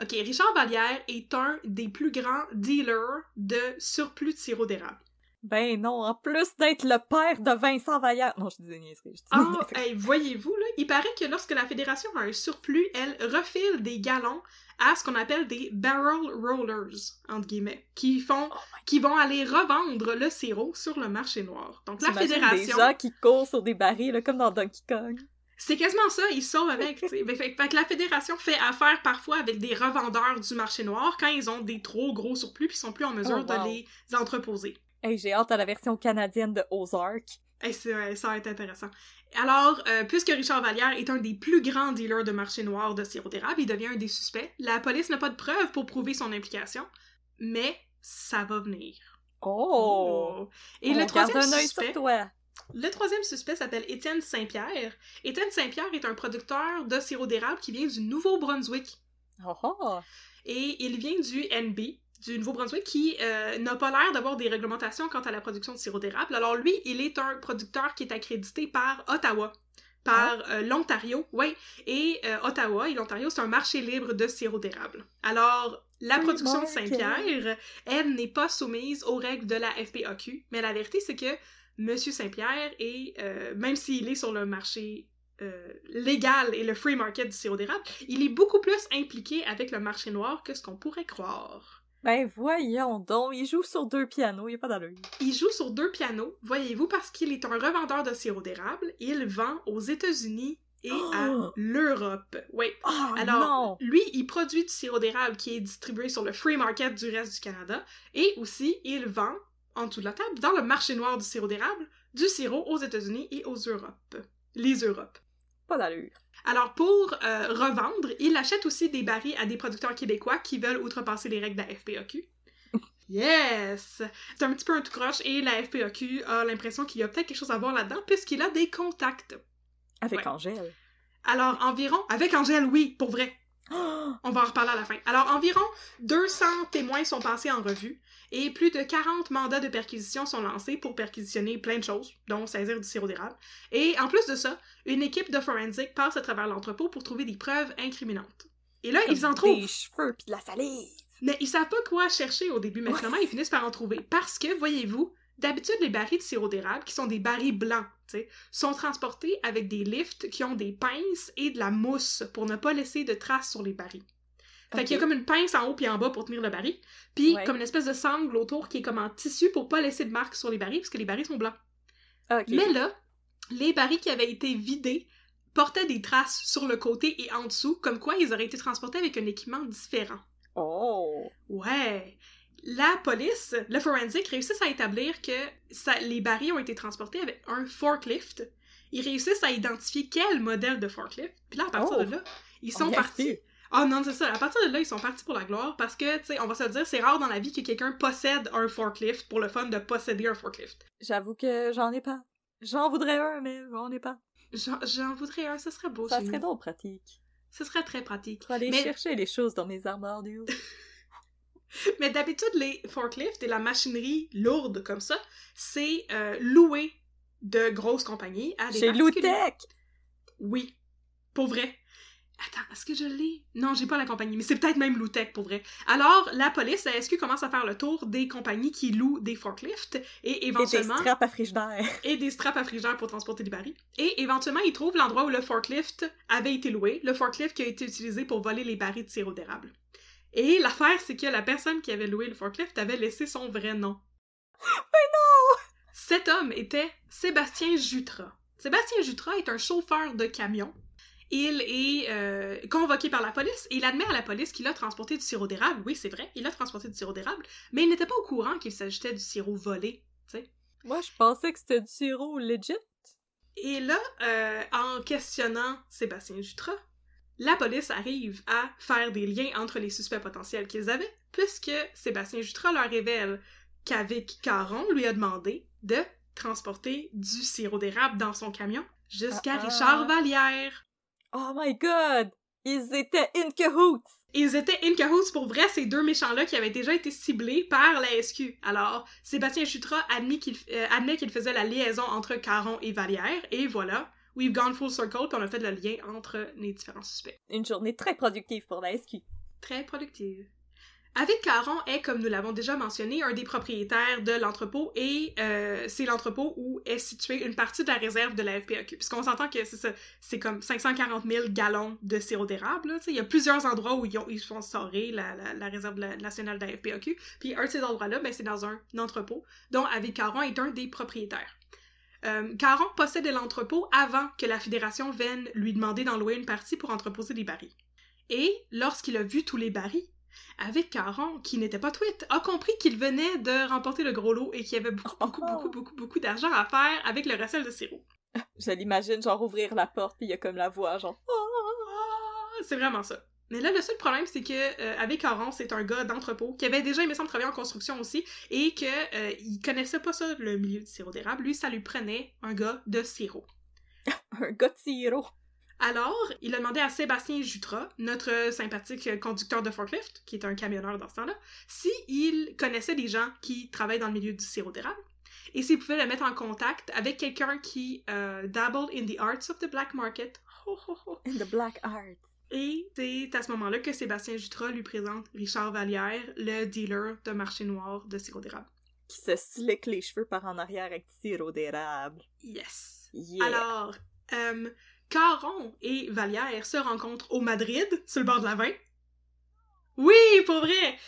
Ok, Richard Vallière est un des plus grands dealers de surplus de sirop d'érable. Ben non, en plus d'être le père de Vincent Vallière. Non, je dis des niaiseries. Je dis Ah, hey, voyez-vous, là, il paraît que lorsque la Fédération a un surplus, elle refile des galons à ce qu'on appelle des barrel rollers, entre guillemets, qui font, qui vont aller revendre le sirop sur le marché noir. Donc la Fédération, des gens qui courent sur des barils, là, comme dans Donkey Kong. c'est quasiment ça, ils sauvent avec, fait, fait que la Fédération fait affaire parfois avec des revendeurs du marché noir quand ils ont des trop gros surplus puis ils sont plus en mesure Oh, wow. de les entreposer. Hey, j'ai hâte à la version canadienne de Ozark. Hey, ouais, ça va être intéressant. Alors, euh, puisque Richard Vallière est un des plus grands dealers de marché noir de sirop d'érable, il devient un des suspects. La police n'a pas de preuves pour prouver son implication, mais ça va venir. Oh! Et On le troisième un suspect, sur toi. le troisième suspect s'appelle Étienne Saint-Pierre. Étienne Saint-Pierre est un producteur de sirop d'érable qui vient du Nouveau-Brunswick. Oh, oh. Et il vient du NB, du Nouveau-Brunswick, qui euh, n'a pas l'air d'avoir des réglementations quant à la production de sirop d'érable. Alors lui, il est un producteur qui est accrédité par Ottawa, par euh, l'Ontario, oui. Et euh, Ottawa et l'Ontario, c'est un marché libre de sirop d'érable. Alors, la production de. Saint-Pierre, elle n'est pas soumise aux règles de la FPAQ, mais la vérité, c'est que Monsieur Saint-Pierre est, même s'il est sur le marché euh, légal et le free market du sirop d'érable, il est beaucoup plus impliqué avec le marché noir que ce qu'on pourrait croire. Ben voyons donc, il joue sur deux pianos, il a pas d'allure. Il joue sur deux pianos, voyez-vous, parce qu'il est un revendeur de sirop d'érable. Il vend aux États-Unis et à Oh! l'Europe. Oui. Oh Alors, non! lui, il produit du sirop d'érable qui est distribué sur le free market du reste du Canada. Et aussi, il vend, en dessous de la table, dans le marché noir du sirop d'érable, du sirop aux États-Unis et aux Europes. Les Europes. Pas d'allure. Alors, pour euh, revendre, il achète aussi des barils à des producteurs québécois qui veulent outrepasser les règles de la FPAQ. Yes! C'est un petit peu un tout croche et la FPAQ a l'impression qu'il y a peut-être quelque chose à voir là-dedans puisqu'il a des contacts. Avec Ouais. Angèle. Alors, environ, avec Angèle, oui, pour vrai. On va en reparler à la fin. Alors, environ 200 témoins sont passés en revue et plus de 40 mandats de perquisition sont lancés pour perquisitionner plein de choses, dont saisir du sirop d'érable. Et en plus de ça, une équipe de forensic passe à travers l'entrepôt pour trouver des preuves incriminantes. Et là, ils en trouvent. Des cheveux pis de la salive. Mais ils savent pas quoi chercher au début, mais finalement, ils finissent par en trouver. Parce que, voyez-vous, d'habitude, les barils de sirop d'érable, qui sont des barils blancs, sont transportés avec des lifts qui ont des pinces et de la mousse pour ne pas laisser de traces sur les barils. Fait qu'il y a comme une pince en haut puis en bas pour tenir le baril, puis Ouais. comme une espèce de sangle autour qui est comme en tissu pour pas laisser de marques sur les barils, parce que les barils sont blancs. Ok. Mais là, les barils qui avaient été vidés portaient des traces sur le côté et en dessous, comme quoi ils auraient été transportés avec un équipement différent. Oh! Ouais. La police, le forensic, réussissent à établir que ça- les barils ont été transportés avec un forklift. Ils réussissent à identifier quel modèle de forklift. Puis là, à partir Oh. de là, ils On sont partis. Ah non, c'est ça. À partir de là, ils sont partis pour la gloire parce que, tu sais, on va se le dire, c'est rare dans la vie que quelqu'un possède un forklift pour le fun de posséder un forklift. J'avoue que j'en ai pas. J'en voudrais un, mais j'en ai pas. J'en voudrais un, ce serait beau. Ça serait donc pratique. Ce serait très pratique. Pour aller Mais- chercher les choses dans mes armoires du haut. Mais d'habitude, les forklifts et la machinerie lourde comme ça, c'est euh, loué de grosses compagnies à des Chez. Loutech! Oui. Pour vrai. Attends, est-ce que je l'ai? Non, j'ai pas la compagnie, mais c'est peut-être même Loutech pour vrai. Alors, la police, la SQ commence à faire le tour des compagnies qui louent des forklifts et Et des éventuellement... straps à frigidaire. et des straps à frigère pour transporter des barils. Et éventuellement, ils trouvent l'endroit où le forklift avait été loué, le forklift qui a été utilisé pour voler les barils de sirop d'érable. Et l'affaire, c'est que la personne qui avait loué le forklift avait laissé son vrai nom. Mais non! Cet homme était Sébastien Jutras. Sébastien Jutras est un chauffeur de camion. Il est euh, convoqué par la police et il admet à la police qu'il a transporté du sirop d'érable. Oui, c'est vrai, il a transporté du sirop d'érable, mais il n'était pas au courant qu'il s'agissait du sirop volé. tu sais. Moi, je pensais que c'était du sirop legit. Et là, euh, en questionnant Sébastien Jutras, la police arrive à faire des liens entre les suspects potentiels qu'ils avaient, puisque Sébastien Jutras leur révèle qu'avec Caron lui a demandé de transporter du sirop d'érable dans son camion jusqu'à Ah, ah. Richard Vallière. Oh my god! Ils étaient in cahoots! Ils étaient in cahoots pour vrai, ces deux méchants-là qui avaient déjà été ciblés par la SQ. Alors, Sébastien Chutra admet qu'il euh, admet qu'il faisait la liaison entre Caron et Vallière, et voilà, we've gone full circle, puis on a fait le lien entre les différents suspects. Une journée très productive pour la SQ. Très productive. Avec Caron est, comme nous l'avons déjà mentionné, un des propriétaires de l'entrepôt et euh, c'est l'entrepôt où est située une partie de la réserve de la FPAQ. Puisqu'on s'entend que c'est comme 540 000 gallons de sirop d'érable. Il y a plusieurs endroits où ils, ont, font storer la, la, réserve nationale de la FPAQ. Puis un de ces endroits-là, ben, c'est dans un entrepôt dont Avec Caron est un des propriétaires. Euh, Caron possédait l'entrepôt avant que la Fédération vienne lui demander d'en louer une partie pour entreposer des barils. Et lorsqu'il a vu tous les barils, avec Caron, qui n'était pas tweet, a compris qu'il venait de remporter le gros lot et qu'il y avait beaucoup, beaucoup, Oh. beaucoup, beaucoup, beaucoup d'argent à faire avec le recel de sirop. Je l'imagine, genre, ouvrir la porte, puis il y a comme la voix, genre... Ah, C'est vraiment ça. Mais là, le seul problème, c'est que euh, avec Caron, c'est un gars d'entrepôt qui avait déjà, il me semble, travaillé en construction aussi, et que euh, il connaissait pas ça, le milieu du sirop d'érable. Lui, ça lui prenait un gars de sirop. Un gars de sirop. Alors, il a demandé à Sébastien Jutra, notre sympathique conducteur de forklift, qui est un camionneur dans ce temps-là, s'il connaissait des gens qui travaillent dans le milieu du sirop d'érable et s'il pouvait le mettre en contact avec quelqu'un qui euh, dabbled in the arts of the black market. In the black art. Et c'est à ce moment-là que Sébastien Jutra lui présente Richard Vallière, le dealer de marché noir de sirop d'érable. Qui se slick les cheveux par en arrière avec du sirop d'érable. Yes! Yeah. Alors, euh, Caron et Vallière se rencontrent au Madrid, sur le bord de la vin. Oui, pour vrai!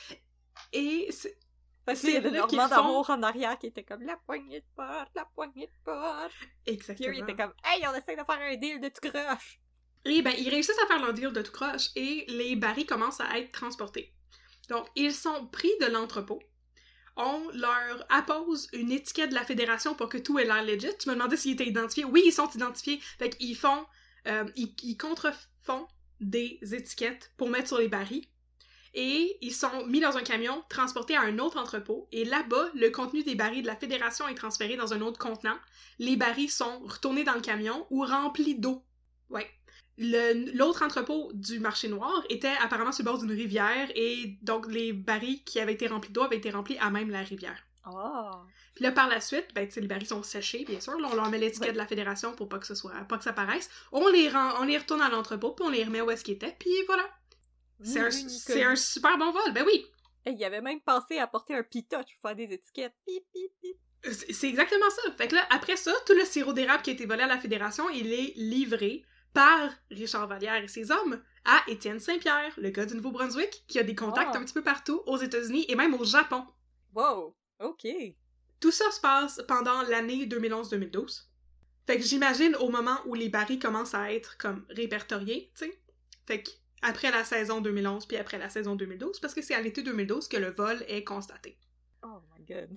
Et c'est- Parce qu'il y c'est là Normand qu'ils font- d'amour en arrière qui était comme la poignée de porte, la poignée de porte. Puis Exactement. eux, il était comme Hey, on essaie de faire un deal de tout croche. Et ben, ils réussissent à faire leur deal de tout croche et les barils commencent à être transportés. Donc, ils sont pris de l'entrepôt. On leur appose une étiquette de la fédération pour que tout ait l'air legit. Tu me demandais s'ils étaient identifiés. Oui, ils sont identifiés. Fait qu'ils font... euh, ils, ils contrefont des étiquettes pour mettre sur les barils. Et ils sont mis dans un camion, transportés à un autre entrepôt. Et là-bas, le contenu des barils de la fédération est transféré dans un autre contenant. Les barils sont retournés dans le camion ou remplis d'eau. Ouais. L'autre entrepôt du marché noir était apparemment sur le bord d'une rivière et donc les barils qui avaient été remplis d'eau avaient été remplis à même la rivière. Oh. Puis là, par la suite, ben, les barils sont séchés, bien sûr. Là, on leur met l'étiquette Ouais. de la fédération pour pas que ce soit, pas que ça paraisse. On les rend, on les retourne à l'entrepôt, puis on les remet où est-ce qu'ils étaient, puis voilà. C'est un, super bon vol, ben oui. Hey, il avait même pensé à porter un pitoch pour faire des étiquettes. Pip, pip, pip. C'est c'est exactement ça. Fait que là, après ça, tout le sirop d'érable qui a été volé à la fédération, il est livré par Richard Vallière et ses hommes à Étienne Saint-Pierre, le gars du Nouveau-Brunswick, qui a des contacts Oh. un petit peu partout aux États-Unis et même au Japon. Wow. OK. Tout ça se passe pendant l'année 2011-2012. Fait que j'imagine au moment où les barils commencent à être comme répertoriés, tu sais. Fait que après la saison 2011 puis après la saison 2012, parce que c'est à l'été 2012 que le vol est constaté. Oh my god.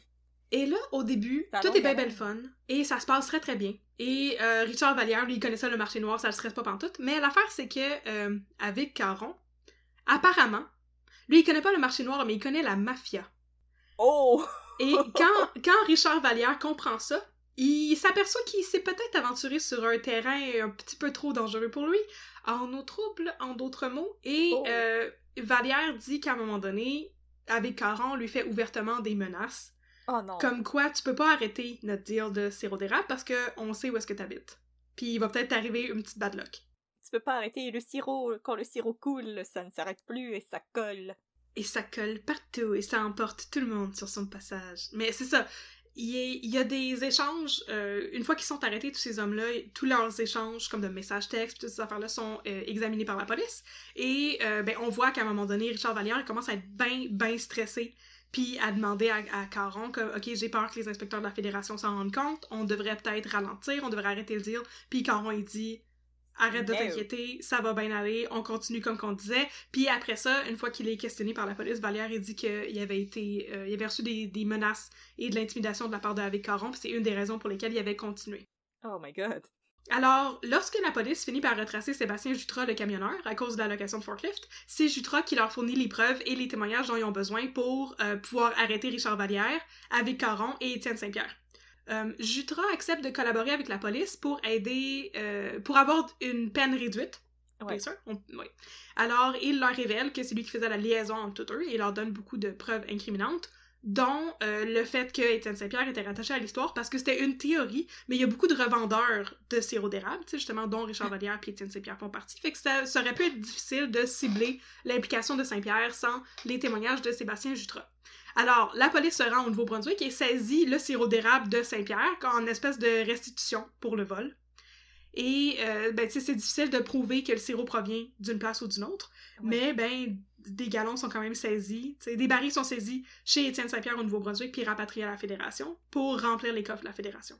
Et là, au début, tout est bien belle fun, et ça se passe très très bien. Et euh, Richard Vallière, lui, il connaissait le marché noir, ça le stresse pas pantoute, mais l'affaire, c'est que, euh, avec Caron, apparemment, lui, il connaît pas le marché noir, mais il connaît la mafia. Oh! Et quand, quand Richard Vallière comprend ça, il s'aperçoit qu'il s'est peut-être aventuré sur un terrain un petit peu trop dangereux pour lui, en eau trouble, en d'autres mots, et Oh. euh, Vallière dit qu'à un moment donné, avec Caron, lui fait ouvertement des menaces, Oh non. comme quoi tu peux pas arrêter notre deal de sirop d'érable parce que on sait où est-ce que t'habites. Puis il va peut-être t'arriver une petite bad luck. Tu peux pas arrêter le sirop. Quand le sirop coule, ça ne s'arrête plus et ça colle. Et ça colle partout et ça emporte tout le monde sur son passage. Mais c'est ça. Il y, a, des échanges, euh, une fois qu'ils sont arrêtés, tous ces hommes-là, tous leurs échanges, comme de messages textes, toutes ces affaires-là, sont euh, examinés par la police. Et euh, ben, on voit qu'à un moment donné, Richard Vallière commence à être bien, bien stressé, puis à demander à, à Caron comme, OK, j'ai peur que les inspecteurs de la Fédération s'en rendent compte, on devrait peut-être ralentir, on devrait arrêter le deal. Puis Caron, il dit, arrête de t'inquiéter, ça va bien aller, on continue comme qu'on disait. Puis après ça, une fois qu'il est questionné par la police, Vallière il dit qu'il avait été, euh, il avait reçu des, des menaces et de l'intimidation de la part de Avec Caron, puis c'est une des raisons pour lesquelles il avait continué. Oh my god. Alors, lorsque la police finit par retracer Sébastien Jutra, le camionneur, à cause de la location de forklift, c'est Jutra qui leur fournit les preuves et les témoignages dont ils ont besoin pour euh, pouvoir arrêter Richard Vallière, avec Caron et Étienne Saint-Pierre. Euh, Jutra accepte de collaborer avec la police pour aider, euh, pour avoir une peine réduite. Ouais. Bien sûr. on- oui. Alors, il leur révèle que c'est lui qui faisait la liaison entre tous eux et il leur donne beaucoup de preuves incriminantes, dont euh, le fait que Étienne Saint-Pierre était rattaché à l'histoire parce que c'était une théorie, mais il y a beaucoup de revendeurs de sirop d'érable, justement, dont Richard Vallière et Étienne Saint-Pierre font partie. Fait que ça, ça aurait pu être difficile de cibler l'implication de Saint-Pierre sans les témoignages de Sébastien Jutra. Alors, la police se rend au Nouveau-Brunswick et saisit le sirop d'érable de Saint-Pierre en espèce de restitution pour le vol. Et, euh, ben, tu sais, c'est difficile de prouver que le sirop provient d'une place ou d'une autre, Ouais. mais, ben, des galons sont quand même saisis, des barils sont saisis chez Étienne Saint-Pierre au Nouveau-Brunswick puis rapatriés à la Fédération pour remplir les coffres de la Fédération.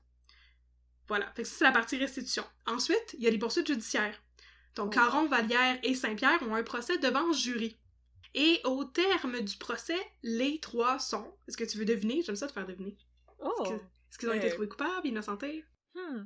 Voilà, fait que ça, c'est la partie restitution. Ensuite, il y a les poursuites judiciaires. Donc. Caron, Vallière et Saint-Pierre ont un procès devant jury. Et au terme du procès, les trois sont... Est-ce que tu veux deviner? J'aime ça te faire deviner. Oh! Est-ce qu'ils ont été Euh. trouvés coupables, innocentés? Hmm.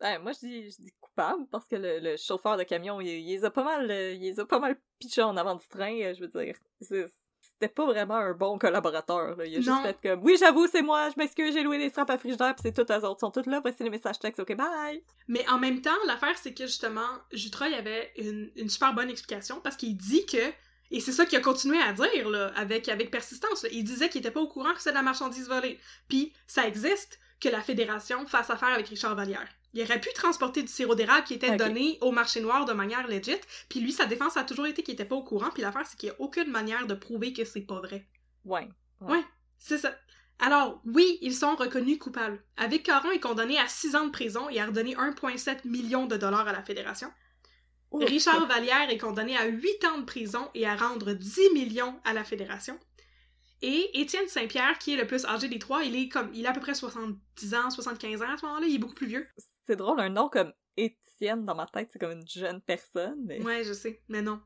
Ouais, moi, je dis, je dis coupable parce que le, le chauffeur de camion, il, il les a pas mal, euh, il les a pas mal pitchés en avant du train, euh, je veux dire. C'est- C'était pas vraiment un bon collaborateur, là. Il a Non. juste fait comme, oui, j'avoue, c'est moi, je m'excuse, j'ai loué les straps à frigidaire, pis c'est toutes les autres, sont toutes là, voici les messages textes, ok, bye! Mais en même temps, l'affaire, c'est que justement, Jutra, il avait une, une super bonne explication parce qu'il dit que, et c'est ça qu'il a continué à dire, là, avec, avec persistance, là, il disait qu'il était pas au courant que c'était de la marchandise volée. Puis, ça existe que la Fédération fasse affaire avec Richard Vallière. Il aurait pu transporter du sirop d'érable qui était donné au marché noir de manière legit, puis lui, sa défense a toujours été qu'il était pas au courant, puis l'affaire, c'est qu'il y a aucune manière de prouver que c'est pas vrai. Ouais. Ouais, c'est ça. Alors, oui, ils sont reconnus coupables. Avec Caron est condamné à 6 ans de prison et a redonné 1,7 million de dollars à la Fédération. Richard Vallière est condamné à 8 ans de prison et à rendre 10 millions à la Fédération. Et Étienne Saint-Pierre, qui est le plus âgé des trois, il est comme il a à peu près 70 ans, 75 ans à ce moment-là, il est beaucoup plus vieux. C'est drôle, un nom comme Étienne dans ma tête, c'est comme une jeune personne, mais... Ouais, je sais, mais non.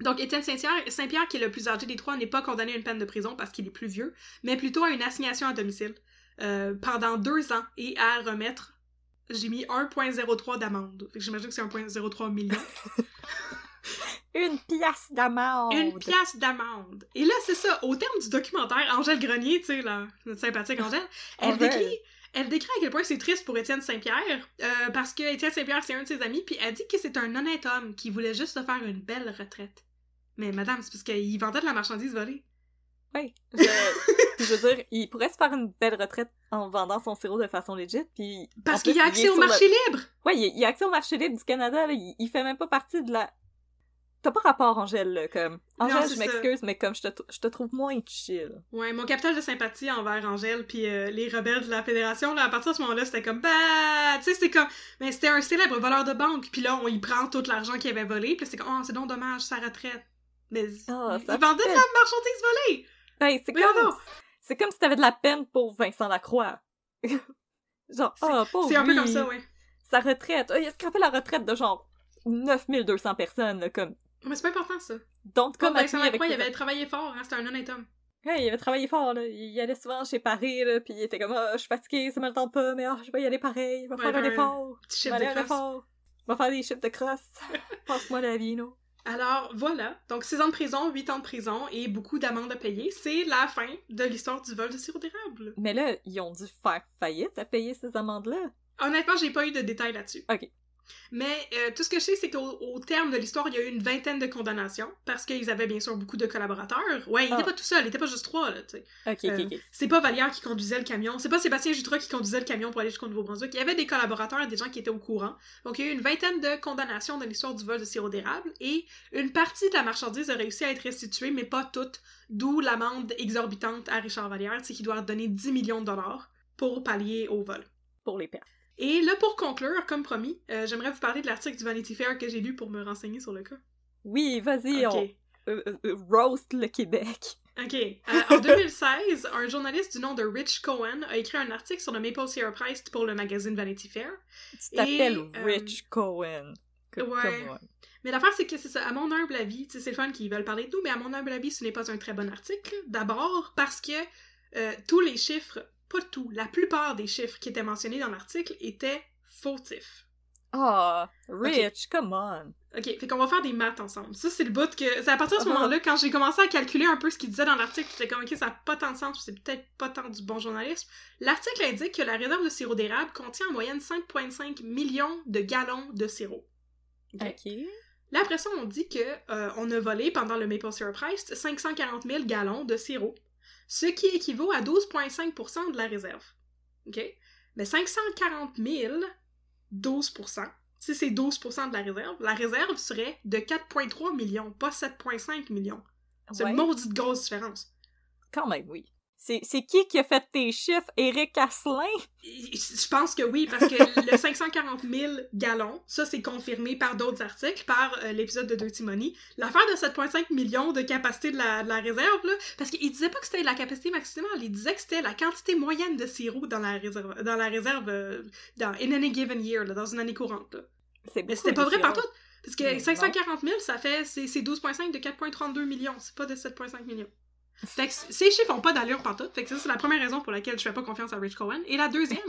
Donc Étienne Saint-Pierre, Saint-Pierre, qui est le plus âgé des trois, n'est pas condamné à une peine de prison parce qu'il est plus vieux, mais plutôt à une assignation à domicile euh, pendant deux ans et à remettre. J'ai mis 1,03 d'amende. Fait que j'imagine que c'est 1,03 million. Une pièce d'amende! Une pièce d'amende. Et là, c'est ça. Au terme du documentaire, Angèle Grenier, tu sais, la, notre sympathique Angèle, elle Angèle. décrit, elle décrit à quel point c'est triste pour Étienne Saint-Pierre, euh, parce que Étienne Saint-Pierre, c'est un de ses amis, puis elle dit que c'est un honnête homme qui voulait juste se faire une belle retraite. Mais madame, c'est parce qu'il vendait de la marchandise volée. Ouais. Je, je veux dire, il pourrait se faire une belle retraite en vendant son sirop de façon legit, puis... Parce qu'il a accès au le- marché libre! Il, il a accès au marché libre du Canada, là. Il, il fait même pas partie de la... T'as pas rapport, Angèle, là, comme... Angèle, je m'excuse, mais comme je te, je te trouve moins chill. Ouais, mon capital de sympathie envers Angèle puis euh, les rebelles de la Fédération, là, à partir de ce moment-là, c'était comme, bah, tu sais, c'était comme, mais c'était un célèbre voleur de banque, puis là, on y prend tout l'argent qu'il avait volé, puis c'est comme, oh, c'est donc dommage, sa retraite. Mais Ah, il vendait de la marchandise volée! Ben, c'est comme... C'est comme si t'avais de la peine pour Vincent Lacroix. genre, pauvre C'est un peu comme ça, ouais. Sa retraite. Ah, il a scrapé la retraite de genre 9200 personnes, là, comme... Mais c'est pas important, ça. Donc, Comme avec il avait travaillé fort, hein, c'était un honnête homme. Ouais, il avait travaillé fort, là. Il allait souvent chez Paris, là, puis il était comme, ah, je suis fatigué, ça me le tente pas, mais ah, je vais y aller pareil, je vais Ouais, faire un effort. Petit Je vais aller un crosse. effort. Je vais faire des chiffres de crosse. Passe-moi la vie, non? Alors, voilà. Donc, 6 ans de prison, 8 ans de prison et beaucoup d'amendes à payer. C'est la fin de l'histoire du vol de sirop d'érable. Mais là, ils ont dû faire faillite à payer ces amendes-là. Honnêtement, j'ai pas eu de détails là-dessus. Ok. Mais euh, tout ce que je sais, c'est qu'au au terme de l'histoire, il y a eu une vingtaine de condamnations, parce qu'ils avaient bien sûr beaucoup de collaborateurs. Ouais, il Ah. était pas tout seul, il était pas juste trois, là, tu sais. Ok, Euh, ok, ok. C'est pas Vallière qui conduisait le camion, c'est pas Sébastien Jutra qui conduisait le camion pour aller jusqu'au Nouveau-Brunswick. Il y avait des collaborateurs, des gens qui étaient au courant. Donc il y a eu une vingtaine de condamnations dans l'histoire du vol de sirop d'érable, et une partie de la marchandise a réussi à être restituée, mais pas toute, d'où l'amende exorbitante à Richard Vallière, c'est qu'il doit donner 10 millions de dollars pour pallier au vol. Pour les pertes. Et là, pour conclure, comme promis, euh, j'aimerais vous parler de l'article du Vanity Fair que j'ai lu pour me renseigner sur le cas. Oui, vas-y, Ok. on... euh, euh, roast le Québec. Ok. En 2016, un journaliste du nom de Rich Cohen a écrit un article sur le Maple syrup Heist pour le magazine Vanity Fair. Tu t'appelles Rich Cohen. Co- ouais. Mais l'affaire, c'est que c'est ça. À mon humble avis, c'est le fun qu'ils veulent parler de nous, mais à mon humble avis, ce n'est pas un très bon article. D'abord, parce que euh, tous les chiffres, pas tout, la plupart des chiffres qui étaient mentionnés dans l'article étaient fautifs. Ah, Rich, come on. Ok, fait qu'on va faire des maths ensemble. Ça, c'est le bout que. C'est à partir de ce Ah. moment-là, quand j'ai commencé à calculer un peu ce qu'il disait dans l'article, j'étais comme, ok, ça n'a pas tant de sens, c'est peut-être pas tant du bon journalisme. L'article indique que la réserve de sirop d'érable contient en moyenne 5,5 millions de gallons de sirop. Ok. Là, après ça, on dit que euh, on a volé pendant le Maple Syrup Heist 540 000 gallons de sirop, ce qui équivaut à 12,5% de la réserve. OK? Mais 540 000, 12% si c'est 12% de la réserve, la réserve serait de 4,3 millions, pas 7,5 millions. C'est Ouais. une maudite grosse différence. Quand même, oui. C'est qui qui a fait tes chiffres? Eric Asselin? Je pense que oui, parce que le 540 000 gallons, ça c'est confirmé par d'autres articles, par euh, l'épisode de Dirty Money. L'affaire de 7,5 millions de capacité de la, de la réserve, là, parce qu'il disait pas que c'était la capacité maximale, il disait que c'était la quantité moyenne de sirop dans la réserve, dans la réserve euh, dans in any given year, là, dans une année courante. là. C'est Mais c'était pas vrai partout, parce que Mais 540 000, ça fait, c'est c'est 12,5 de 4,32 millions, c'est pas de 7,5 millions. Fait que ces chiffres ont pas d'allure partout. Fait que ça, c'est la première raison pour laquelle je fais pas confiance à Rich Cohen. Et la deuxième,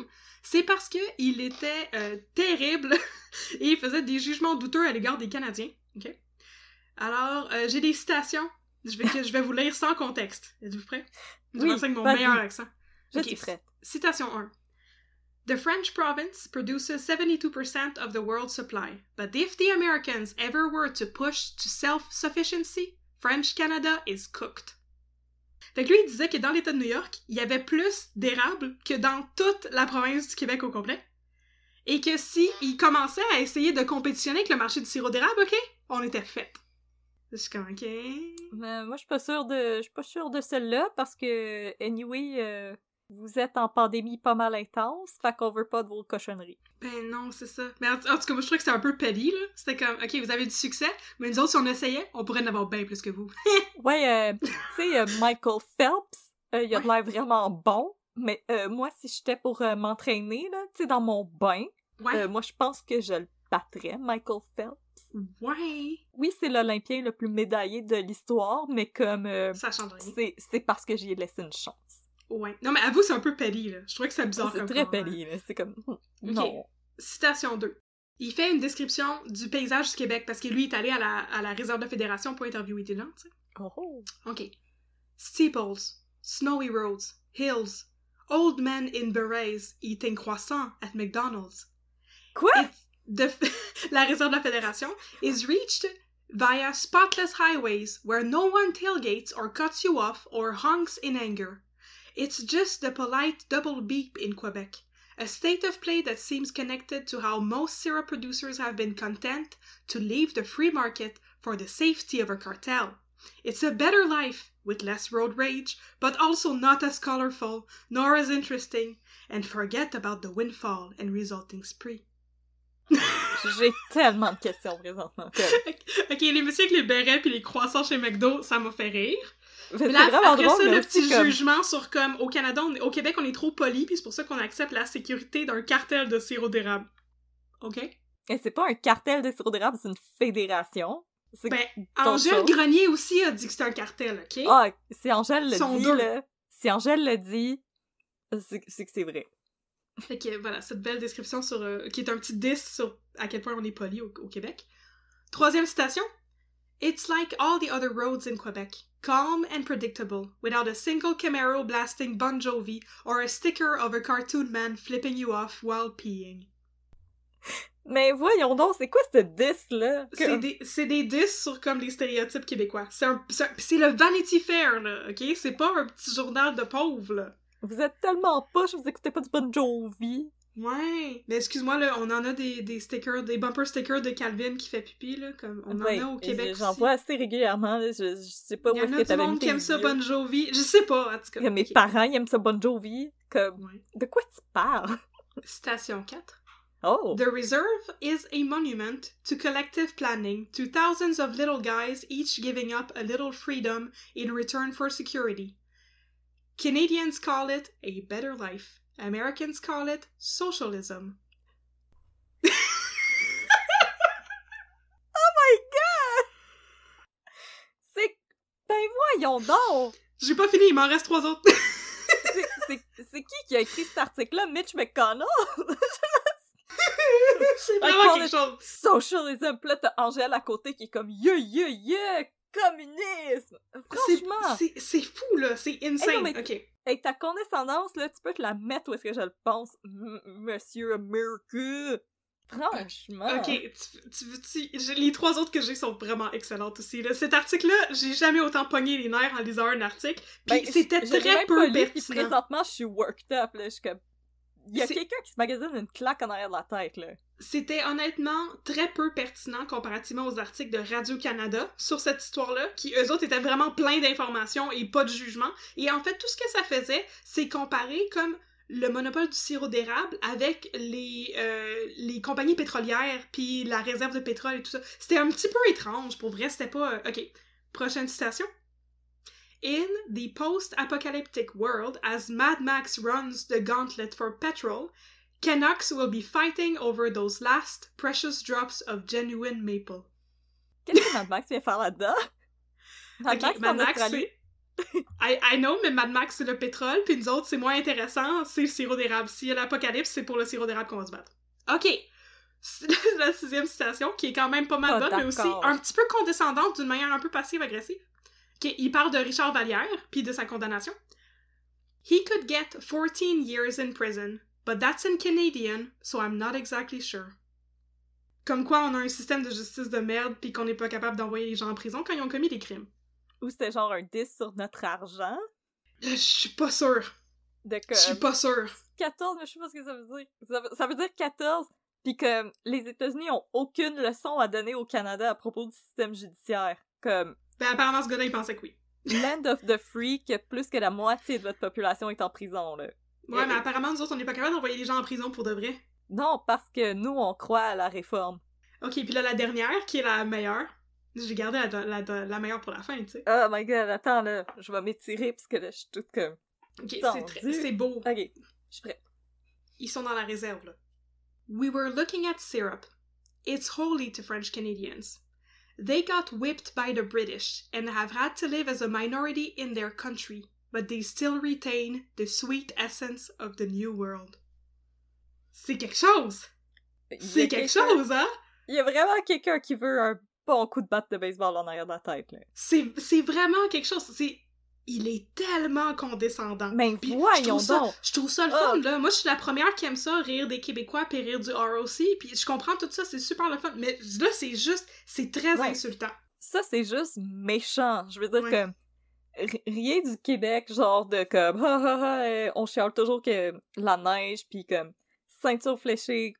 c'est parce que il était euh, terrible et il faisait des jugements douteux à l'égard des Canadiens. OK? Alors, euh, j'ai des citations je vais, que je vais vous lire sans contexte. Êtes-vous prêts? Je Oui, avec mon meilleur accent. Je Ok, suis prête. Citation 1. The French province produces 72% of the world's supply, but if the Americans ever were to push to self-sufficiency, French Canada is cooked. Fait lui, il disait que dans l'État de New York, il y avait plus d'érables que dans toute la province du Québec au complet. Et que si il commençait à essayer de compétitionner avec le marché du sirop d'érable, ok, on était fait. Je suis comme, ok. Mais moi, je suis pas sûre de, de celle-là parce que, anyway, euh, vous êtes en pandémie pas mal intense, fait qu'on veut pas de vos cochonneries. Ben non, c'est ça. Mais en, en tout cas, moi, je trouvais que c'était un peu petty, là. C'était comme, ok, vous avez du succès, mais nous autres, si on essayait, on pourrait en avoir bien plus que vous. Ouais, euh, tu sais, euh, Michael Phelps, euh, il a de l'air vraiment bon, mais euh, moi, si j'étais pour m'entraîner, là, tu sais, dans mon bain, Ouais. moi, je pense que je le battrais, Michael Phelps. Ouais. Oui, c'est l'Olympien le plus médaillé de l'histoire, mais comme Ça change rien. c'est c'est parce que j'y ai laissé une chance. Ouais. Non, mais avoue, c'est un peu petty, là. Je trouvais que c'était bizarre C'est comme très comment- poli, là. C'est comme. Non. Citation 2. Il fait une description du paysage du Québec parce que lui est allé à la, à la réserve de fédération pour interviewer des gens, tu sais. Oh. OK. Steeples, snowy roads, hills, old men in berets eating croissants at McDonald's. Quoi? The, la réserve de la fédération is reached via spotless highways where no one tailgates or cuts you off or honks in anger. It's just the polite double beep in Quebec, a state of play that seems connected to how most syrup producers have been content to leave the free market for the safety of a cartel. It's a better life, with less road rage, but also not as colorful, nor as interesting, and forget about the windfall and resulting spree. J'ai tellement de questions présentement. ok, les messieurs avec les bérets puis les croissants chez McDo, ça m'a fait rire. Mais C'est là, vraiment après drôle, ça, mais le petit comme... jugement sur comme au Canada, on au Québec, on est trop poli, puis c'est pour ça qu'on accepte la sécurité d'un cartel de sirop d'érable. Ok? Et c'est pas un cartel de sirop d'érable, c'est une fédération. C'est Ben, Angèle. Grenier aussi a dit que c'était un cartel, ok? Ah, si Angèle le dit, là, si Angèle le dit, c'est c'est que c'est vrai. Fait que voilà, cette belle description sur euh, qui est un petit 10 sur à quel point on est poli au, au Québec. Troisième citation. It's like all the other roads in Quebec, calm and predictable, without a single Camaro blasting Bon Jovi or a sticker of a cartoon man flipping you off while peeing. Mais voyons donc, c'est quoi ce 10-là? Que- C'est des, c'est des 10 sur comme les stéréotypes québécois. C'est un, c'est un- c'est le Vanity Fair, là, ok? C'est pas un petit journal de pauvres, là. Vous êtes tellement poche, vous écoutez pas du Bon Jovi. Ouais, mais excuse-moi, là, on en a des, des stickers, des bumper stickers de Calvin qui fait pipi, là, comme on Ouais, en a au Québec J'en vois assez régulièrement, là, je, je sais pas Il y où en est-ce a que du t'avais mis monde qui aime ça. Bon Jovi. Je sais pas, en tout cas. Comme Mes Ok. parents ils aiment ça Bon Jovi. Comme, Ouais. de quoi tu parles? Station 4. Oh! The reserve is a monument to collective planning, to thousands of little guys each giving up a little freedom in return for security. Canadians call it a better life. Americans call it socialism. my god! C'est. Ben voyons donc! J'ai pas fini, il m'en reste trois autres. C'est- qui qui a écrit cet article-là? Mitch McConnell? c'est vraiment quelque chose. Socialism, pis là t'as Angèle à côté qui est comme yeah, yeah, yeah, communisme! C'est- Franchement! C'est fou, là. C'est insane. OK. Avec ta condescendance, là, tu peux te la mettre où est-ce que je le pense, M- Monsieur America! Franchement! Ok, tu, tu, tu- les trois autres que j'ai sont vraiment excellentes aussi. Là. Cet article-là, j'ai jamais autant pogné les nerfs en lisant un article. Puis Ben, c'était très peu pertinent. présentement, je suis worked up, là, je suis comme... Il y a quelqu'un qui se magasine une claque en arrière de la tête, là. C'était honnêtement très peu pertinent comparativement aux articles de Radio-Canada sur cette histoire-là, qui eux autres étaient vraiment pleins d'informations et pas de jugement. Et en fait, tout ce que ça faisait, c'est comparer comme le monopole du sirop d'érable avec les, euh, les compagnies pétrolières, puis la réserve de pétrole et tout ça. C'était un petit peu étrange, pour vrai, c'était pas... euh, Ok, prochaine citation. In the post-apocalyptic world, as Mad Max runs the gauntlet for petrol, Canucks will be fighting over those last precious drops of genuine maple. Qu'est-ce que Mad Max vient faire là-dedans? Mad Max, Mad Max, c'est... I, I know, mais Mad Max, c'est le pétrole, puis nous autres, c'est moins intéressant, c'est le sirop d'érable. S'il y a l'apocalypse, c'est pour le sirop d'érable qu'on va se battre. Ok. La sixième citation, qui est quand même pas mal bonne, mais aussi un petit peu condescendante d'une manière un peu passive-agressive. Il parle de Richard Vallière, puis de sa condamnation. He could get 14 years in prison, but that's in Canadian, so I'm not exactly sure. Comme quoi, on a un système de justice de merde, puis qu'on n'est pas capable d'envoyer les gens en prison quand ils ont commis des crimes. Ou c'était genre un 10 sur notre argent? Euh, Je suis pas sûre. De Je suis pas sûre. 14, mais je sais pas ce que ça veut dire. Ça veut, ça veut dire 14, puis que les États-Unis ont aucune leçon à donner au Canada à propos du système judiciaire. Comme Ben apparemment, ce gars-là, il pensait que oui. Land of the Free, que plus que la moitié de votre population est en prison, là. Ouais, Euh, mais apparemment, nous autres, on n'est pas capable d'envoyer les gens en prison pour de vrai. Non, parce que nous, on croit à la réforme. Ok, puis là, la dernière, qui est la meilleure. J'ai gardé la, la, la meilleure pour la fin, tu sais. Oh my god, attends, là, je vais m'étirer, parce que là, je suis toute comme... Ok, c'est beau. Ok, je suis prête. Ils sont dans la réserve, là. We were looking at syrup. It's holy to French Canadians. They got whipped by the British and have had to live as a minority in their country, but they still retain the sweet essence of the New World. C'est quelque chose! Il y a C'est quelque chose, hein? Il y a vraiment quelqu'un qui veut un bon coup de batte de baseball en arrière de la tête, là. C'est c'est vraiment quelque chose. C'est il est tellement condescendant. Mais Puis je voyons ça, donc! je trouve ça le Oh. fun, là. Moi, je suis la première qui aime ça, rire des Québécois puis rire du ROC. Puis je comprends tout ça, c'est super le fun. Mais là, c'est juste, c'est très Ouais. insultant. Ça, c'est juste méchant. Je veux dire Ouais. que ri- rien du Québec, genre de comme ha ha ha, euh, on chiale toujours que la neige, puis comme ceinture fléchée,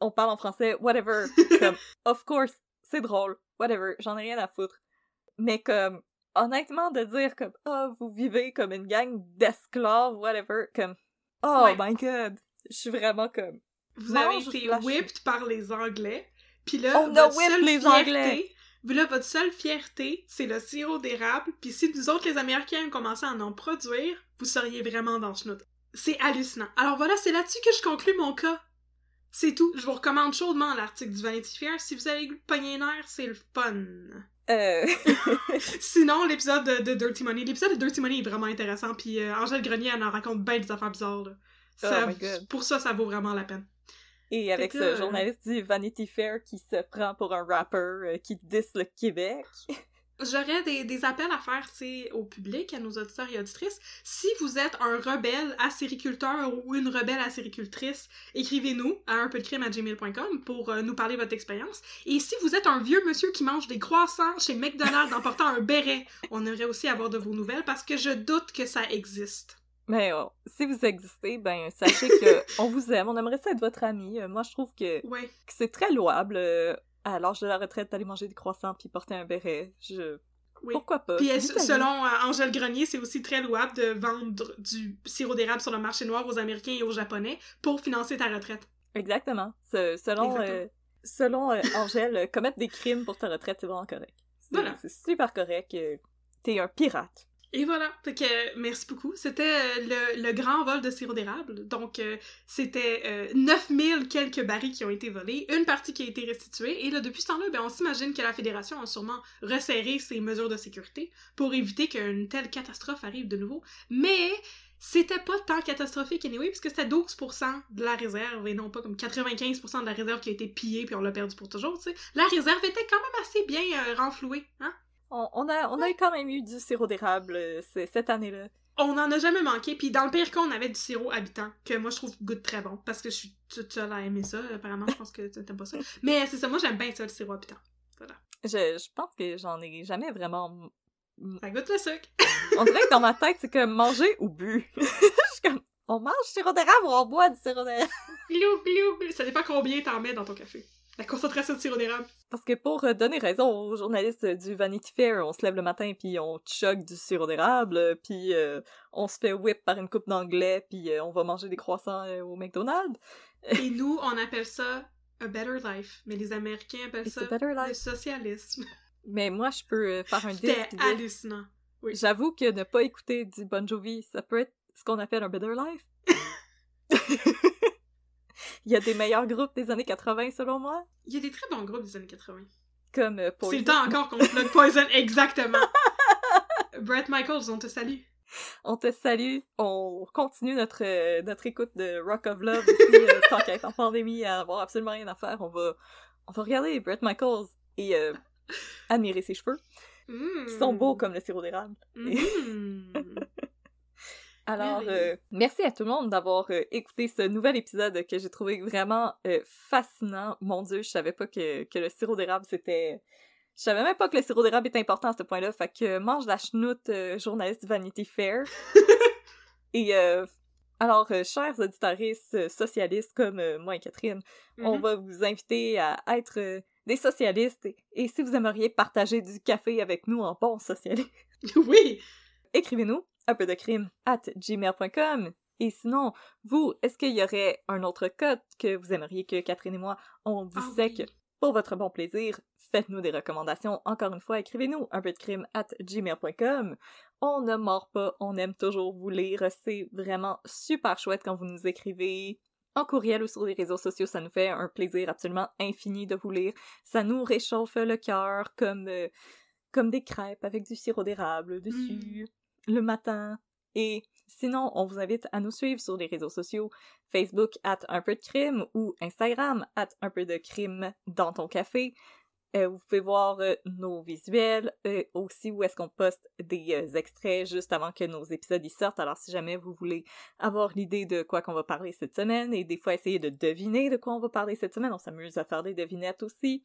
on parle en français, whatever. comme, of course, c'est drôle, whatever, j'en ai rien à foutre. Mais comme, honnêtement, de dire comme, oh, vous vivez comme une gang d'esclaves, whatever, comme, oh Ouais. my god, je suis vraiment comme, Vous avez été whipped par les Anglais. Puis là, On a votre whipped seule les fierté- Anglais. Puis là, votre seule fierté, c'est le sirop d'érable. Puis si nous autres, les Américains, commençaient à en produire, vous seriez vraiment dans le schnout. C'est hallucinant. Alors voilà, c'est là-dessus que je conclus mon cas. C'est tout. Je vous recommande chaudement l'article du Vanity Fair. Si vous avez pogner les nerfs, c'est le fun. Euh, Sinon, l'épisode de, de Dirty Money. L'épisode de Dirty Money est vraiment intéressant. Puis euh, Angèle Grenier, elle en raconte bien des affaires bizarres. Là. Ça- Oh my God. Pour ça, ça vaut vraiment la peine. Et avec ce euh, journaliste du Vanity Fair qui se prend pour un rapper euh, qui diss le Québec. J'aurais des, des appels à faire au public, à nos auditeurs et auditrices. Si vous êtes un rebelle acériculteur ou une rebelle acéricultrice, écrivez-nous à un peu de crime à gmail.com pour euh, nous parler de votre expérience. Et si vous êtes un vieux monsieur qui mange des croissants chez McDonald's en portant un béret, on aimerait aussi avoir de vos nouvelles parce que je doute que ça existe. Mais oh, si vous existez, ben sachez que on vous aime, on aimerait ça être votre ami. Euh, moi, je trouve que, Ouais. que c'est très louable euh, à l'âge de la retraite d'aller manger des croissants puis porter un béret. Je... Oui. Pourquoi pas? Puis euh, selon euh, Angèle Grenier, c'est aussi très louable de vendre du sirop d'érable sur le marché noir aux Américains et aux Japonais pour financer ta retraite. Exactement. Ce- selon Exactement. euh, selon euh, Angèle, commettre des crimes pour ta retraite, c'est vraiment correct. C'est Voilà. c'est super correct. T'es un pirate. Et voilà. Fait que, merci beaucoup. C'était euh, le, grand vol de sirop d'érable. Donc, euh, c'était euh, 9000 quelques barils qui ont été volés, une partie qui a été restituée. Et là, depuis ce temps-là, ben, on s'imagine que la Fédération a sûrement resserré ses mesures de sécurité pour éviter qu'une telle catastrophe arrive de nouveau. Mais c'était pas tant catastrophique anyway, puisque c'était 12% de la réserve et non pas comme 95% de la réserve qui a été pillée puis on l'a perdu pour toujours, tu sais. La réserve était quand même assez bien euh, renflouée, hein? On, on a, on a quand même eu du sirop d'érable euh, cette année-là. On en a jamais manqué, puis dans le pire cas, on avait du sirop habitant, que moi je trouve goûte très bon, parce que je suis toute seule à aimer ça, apparemment, je pense que t'aimes pas ça. Mais c'est ça, moi j'aime bien ça, le sirop habitant. Voilà. Je, je pense que j'en ai jamais vraiment... Ça goûte le sucre. On dirait que dans ma tête, c'est comme manger ou bu. je suis comme, on mange du sirop d'érable ou on boit du sirop d'érable? glou, glou, glou. Ça dépend combien t'en mets dans ton café. La concentration de sirop d'érable. Parce que pour euh, donner raison aux journalistes du Vanity Fair, on se lève le matin puis on chug du sirop d'érable, puis euh, on se fait whip par une coupe d'anglais, puis euh, on va manger des croissants euh, au McDonald's. Et nous, on appelle ça a better life, mais les Américains appellent It's ça le socialisme. Mais moi, je peux faire un C'était disque. dire- hallucinant. Oui. J'avoue que ne pas écouter du Bon Jovi, ça peut être ce qu'on appelle un better life. Il y a des meilleurs groupes des années 80 selon moi, Il y a des très bons groupes des années 80. comme euh, C'est le Poison. temps encore qu'on plug Poison, exactement. Brett Michaels, on te salue. On te salue, on continue notre, euh, notre écoute de Rock of Love aussi, euh, tant qu'à être en pandémie, à avoir absolument rien à faire, on va, on va regarder Brett Michaels et admirer ses cheveux, Mm. qui sont beaux comme le sirop d'érable. Mm. Alors, euh, merci à tout le monde d'avoir euh, écouté ce nouvel épisode que j'ai trouvé vraiment euh, fascinant. Mon Dieu, je savais pas que, que le sirop d'érable c'était. Je savais même pas que le sirop d'érable était important à ce point-là. Fait que mange la chenoute, journaliste du Vanity Fair. Et alors, chers auditoristes euh, socialistes comme moi et Catherine, on Mhm. va vous inviter à être des socialistes. Et, et si vous aimeriez partager du café avec nous en bon socialiste, Oui! écrivez-nous un peu de crime at gmail.com. Et sinon, vous, est-ce qu'il y aurait un autre code que vous aimeriez que Catherine et moi, on Ah dissèque oui. pour votre bon plaisir? Faites-nous des recommandations. Encore une fois, écrivez-nous un peu de crime at gmail.com. On ne mord pas, on aime toujours vous lire. C'est vraiment super chouette quand vous nous écrivez en courriel ou sur les réseaux sociaux. Ça nous fait un plaisir absolument infini de vous lire. Ça nous réchauffe le cœur comme, euh, comme des crêpes avec du sirop d'érable dessus le matin. Et sinon, on vous invite à nous suivre sur les réseaux sociaux Facebook at un peu de crime ou Instagram at un peu de crime dans ton café. Euh, vous pouvez voir euh, nos visuels, euh, aussi où est-ce qu'on poste des extraits juste avant que nos épisodes y sortent. Alors si jamais vous voulez avoir l'idée de quoi qu'on va parler cette semaine et des fois essayer de deviner de quoi on va parler cette semaine, on s'amuse à faire des devinettes aussi.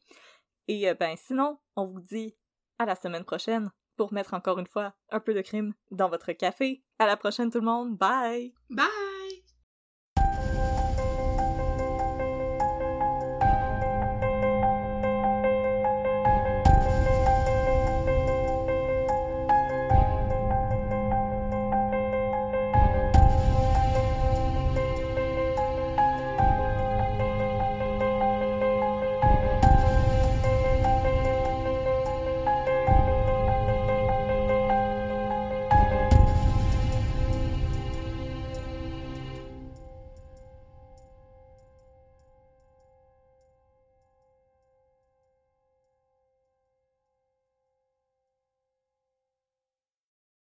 Et ben sinon, on vous dit à la semaine prochaine pour mettre encore une fois un peu de crime dans votre café. À la prochaine tout le monde, bye! Bye!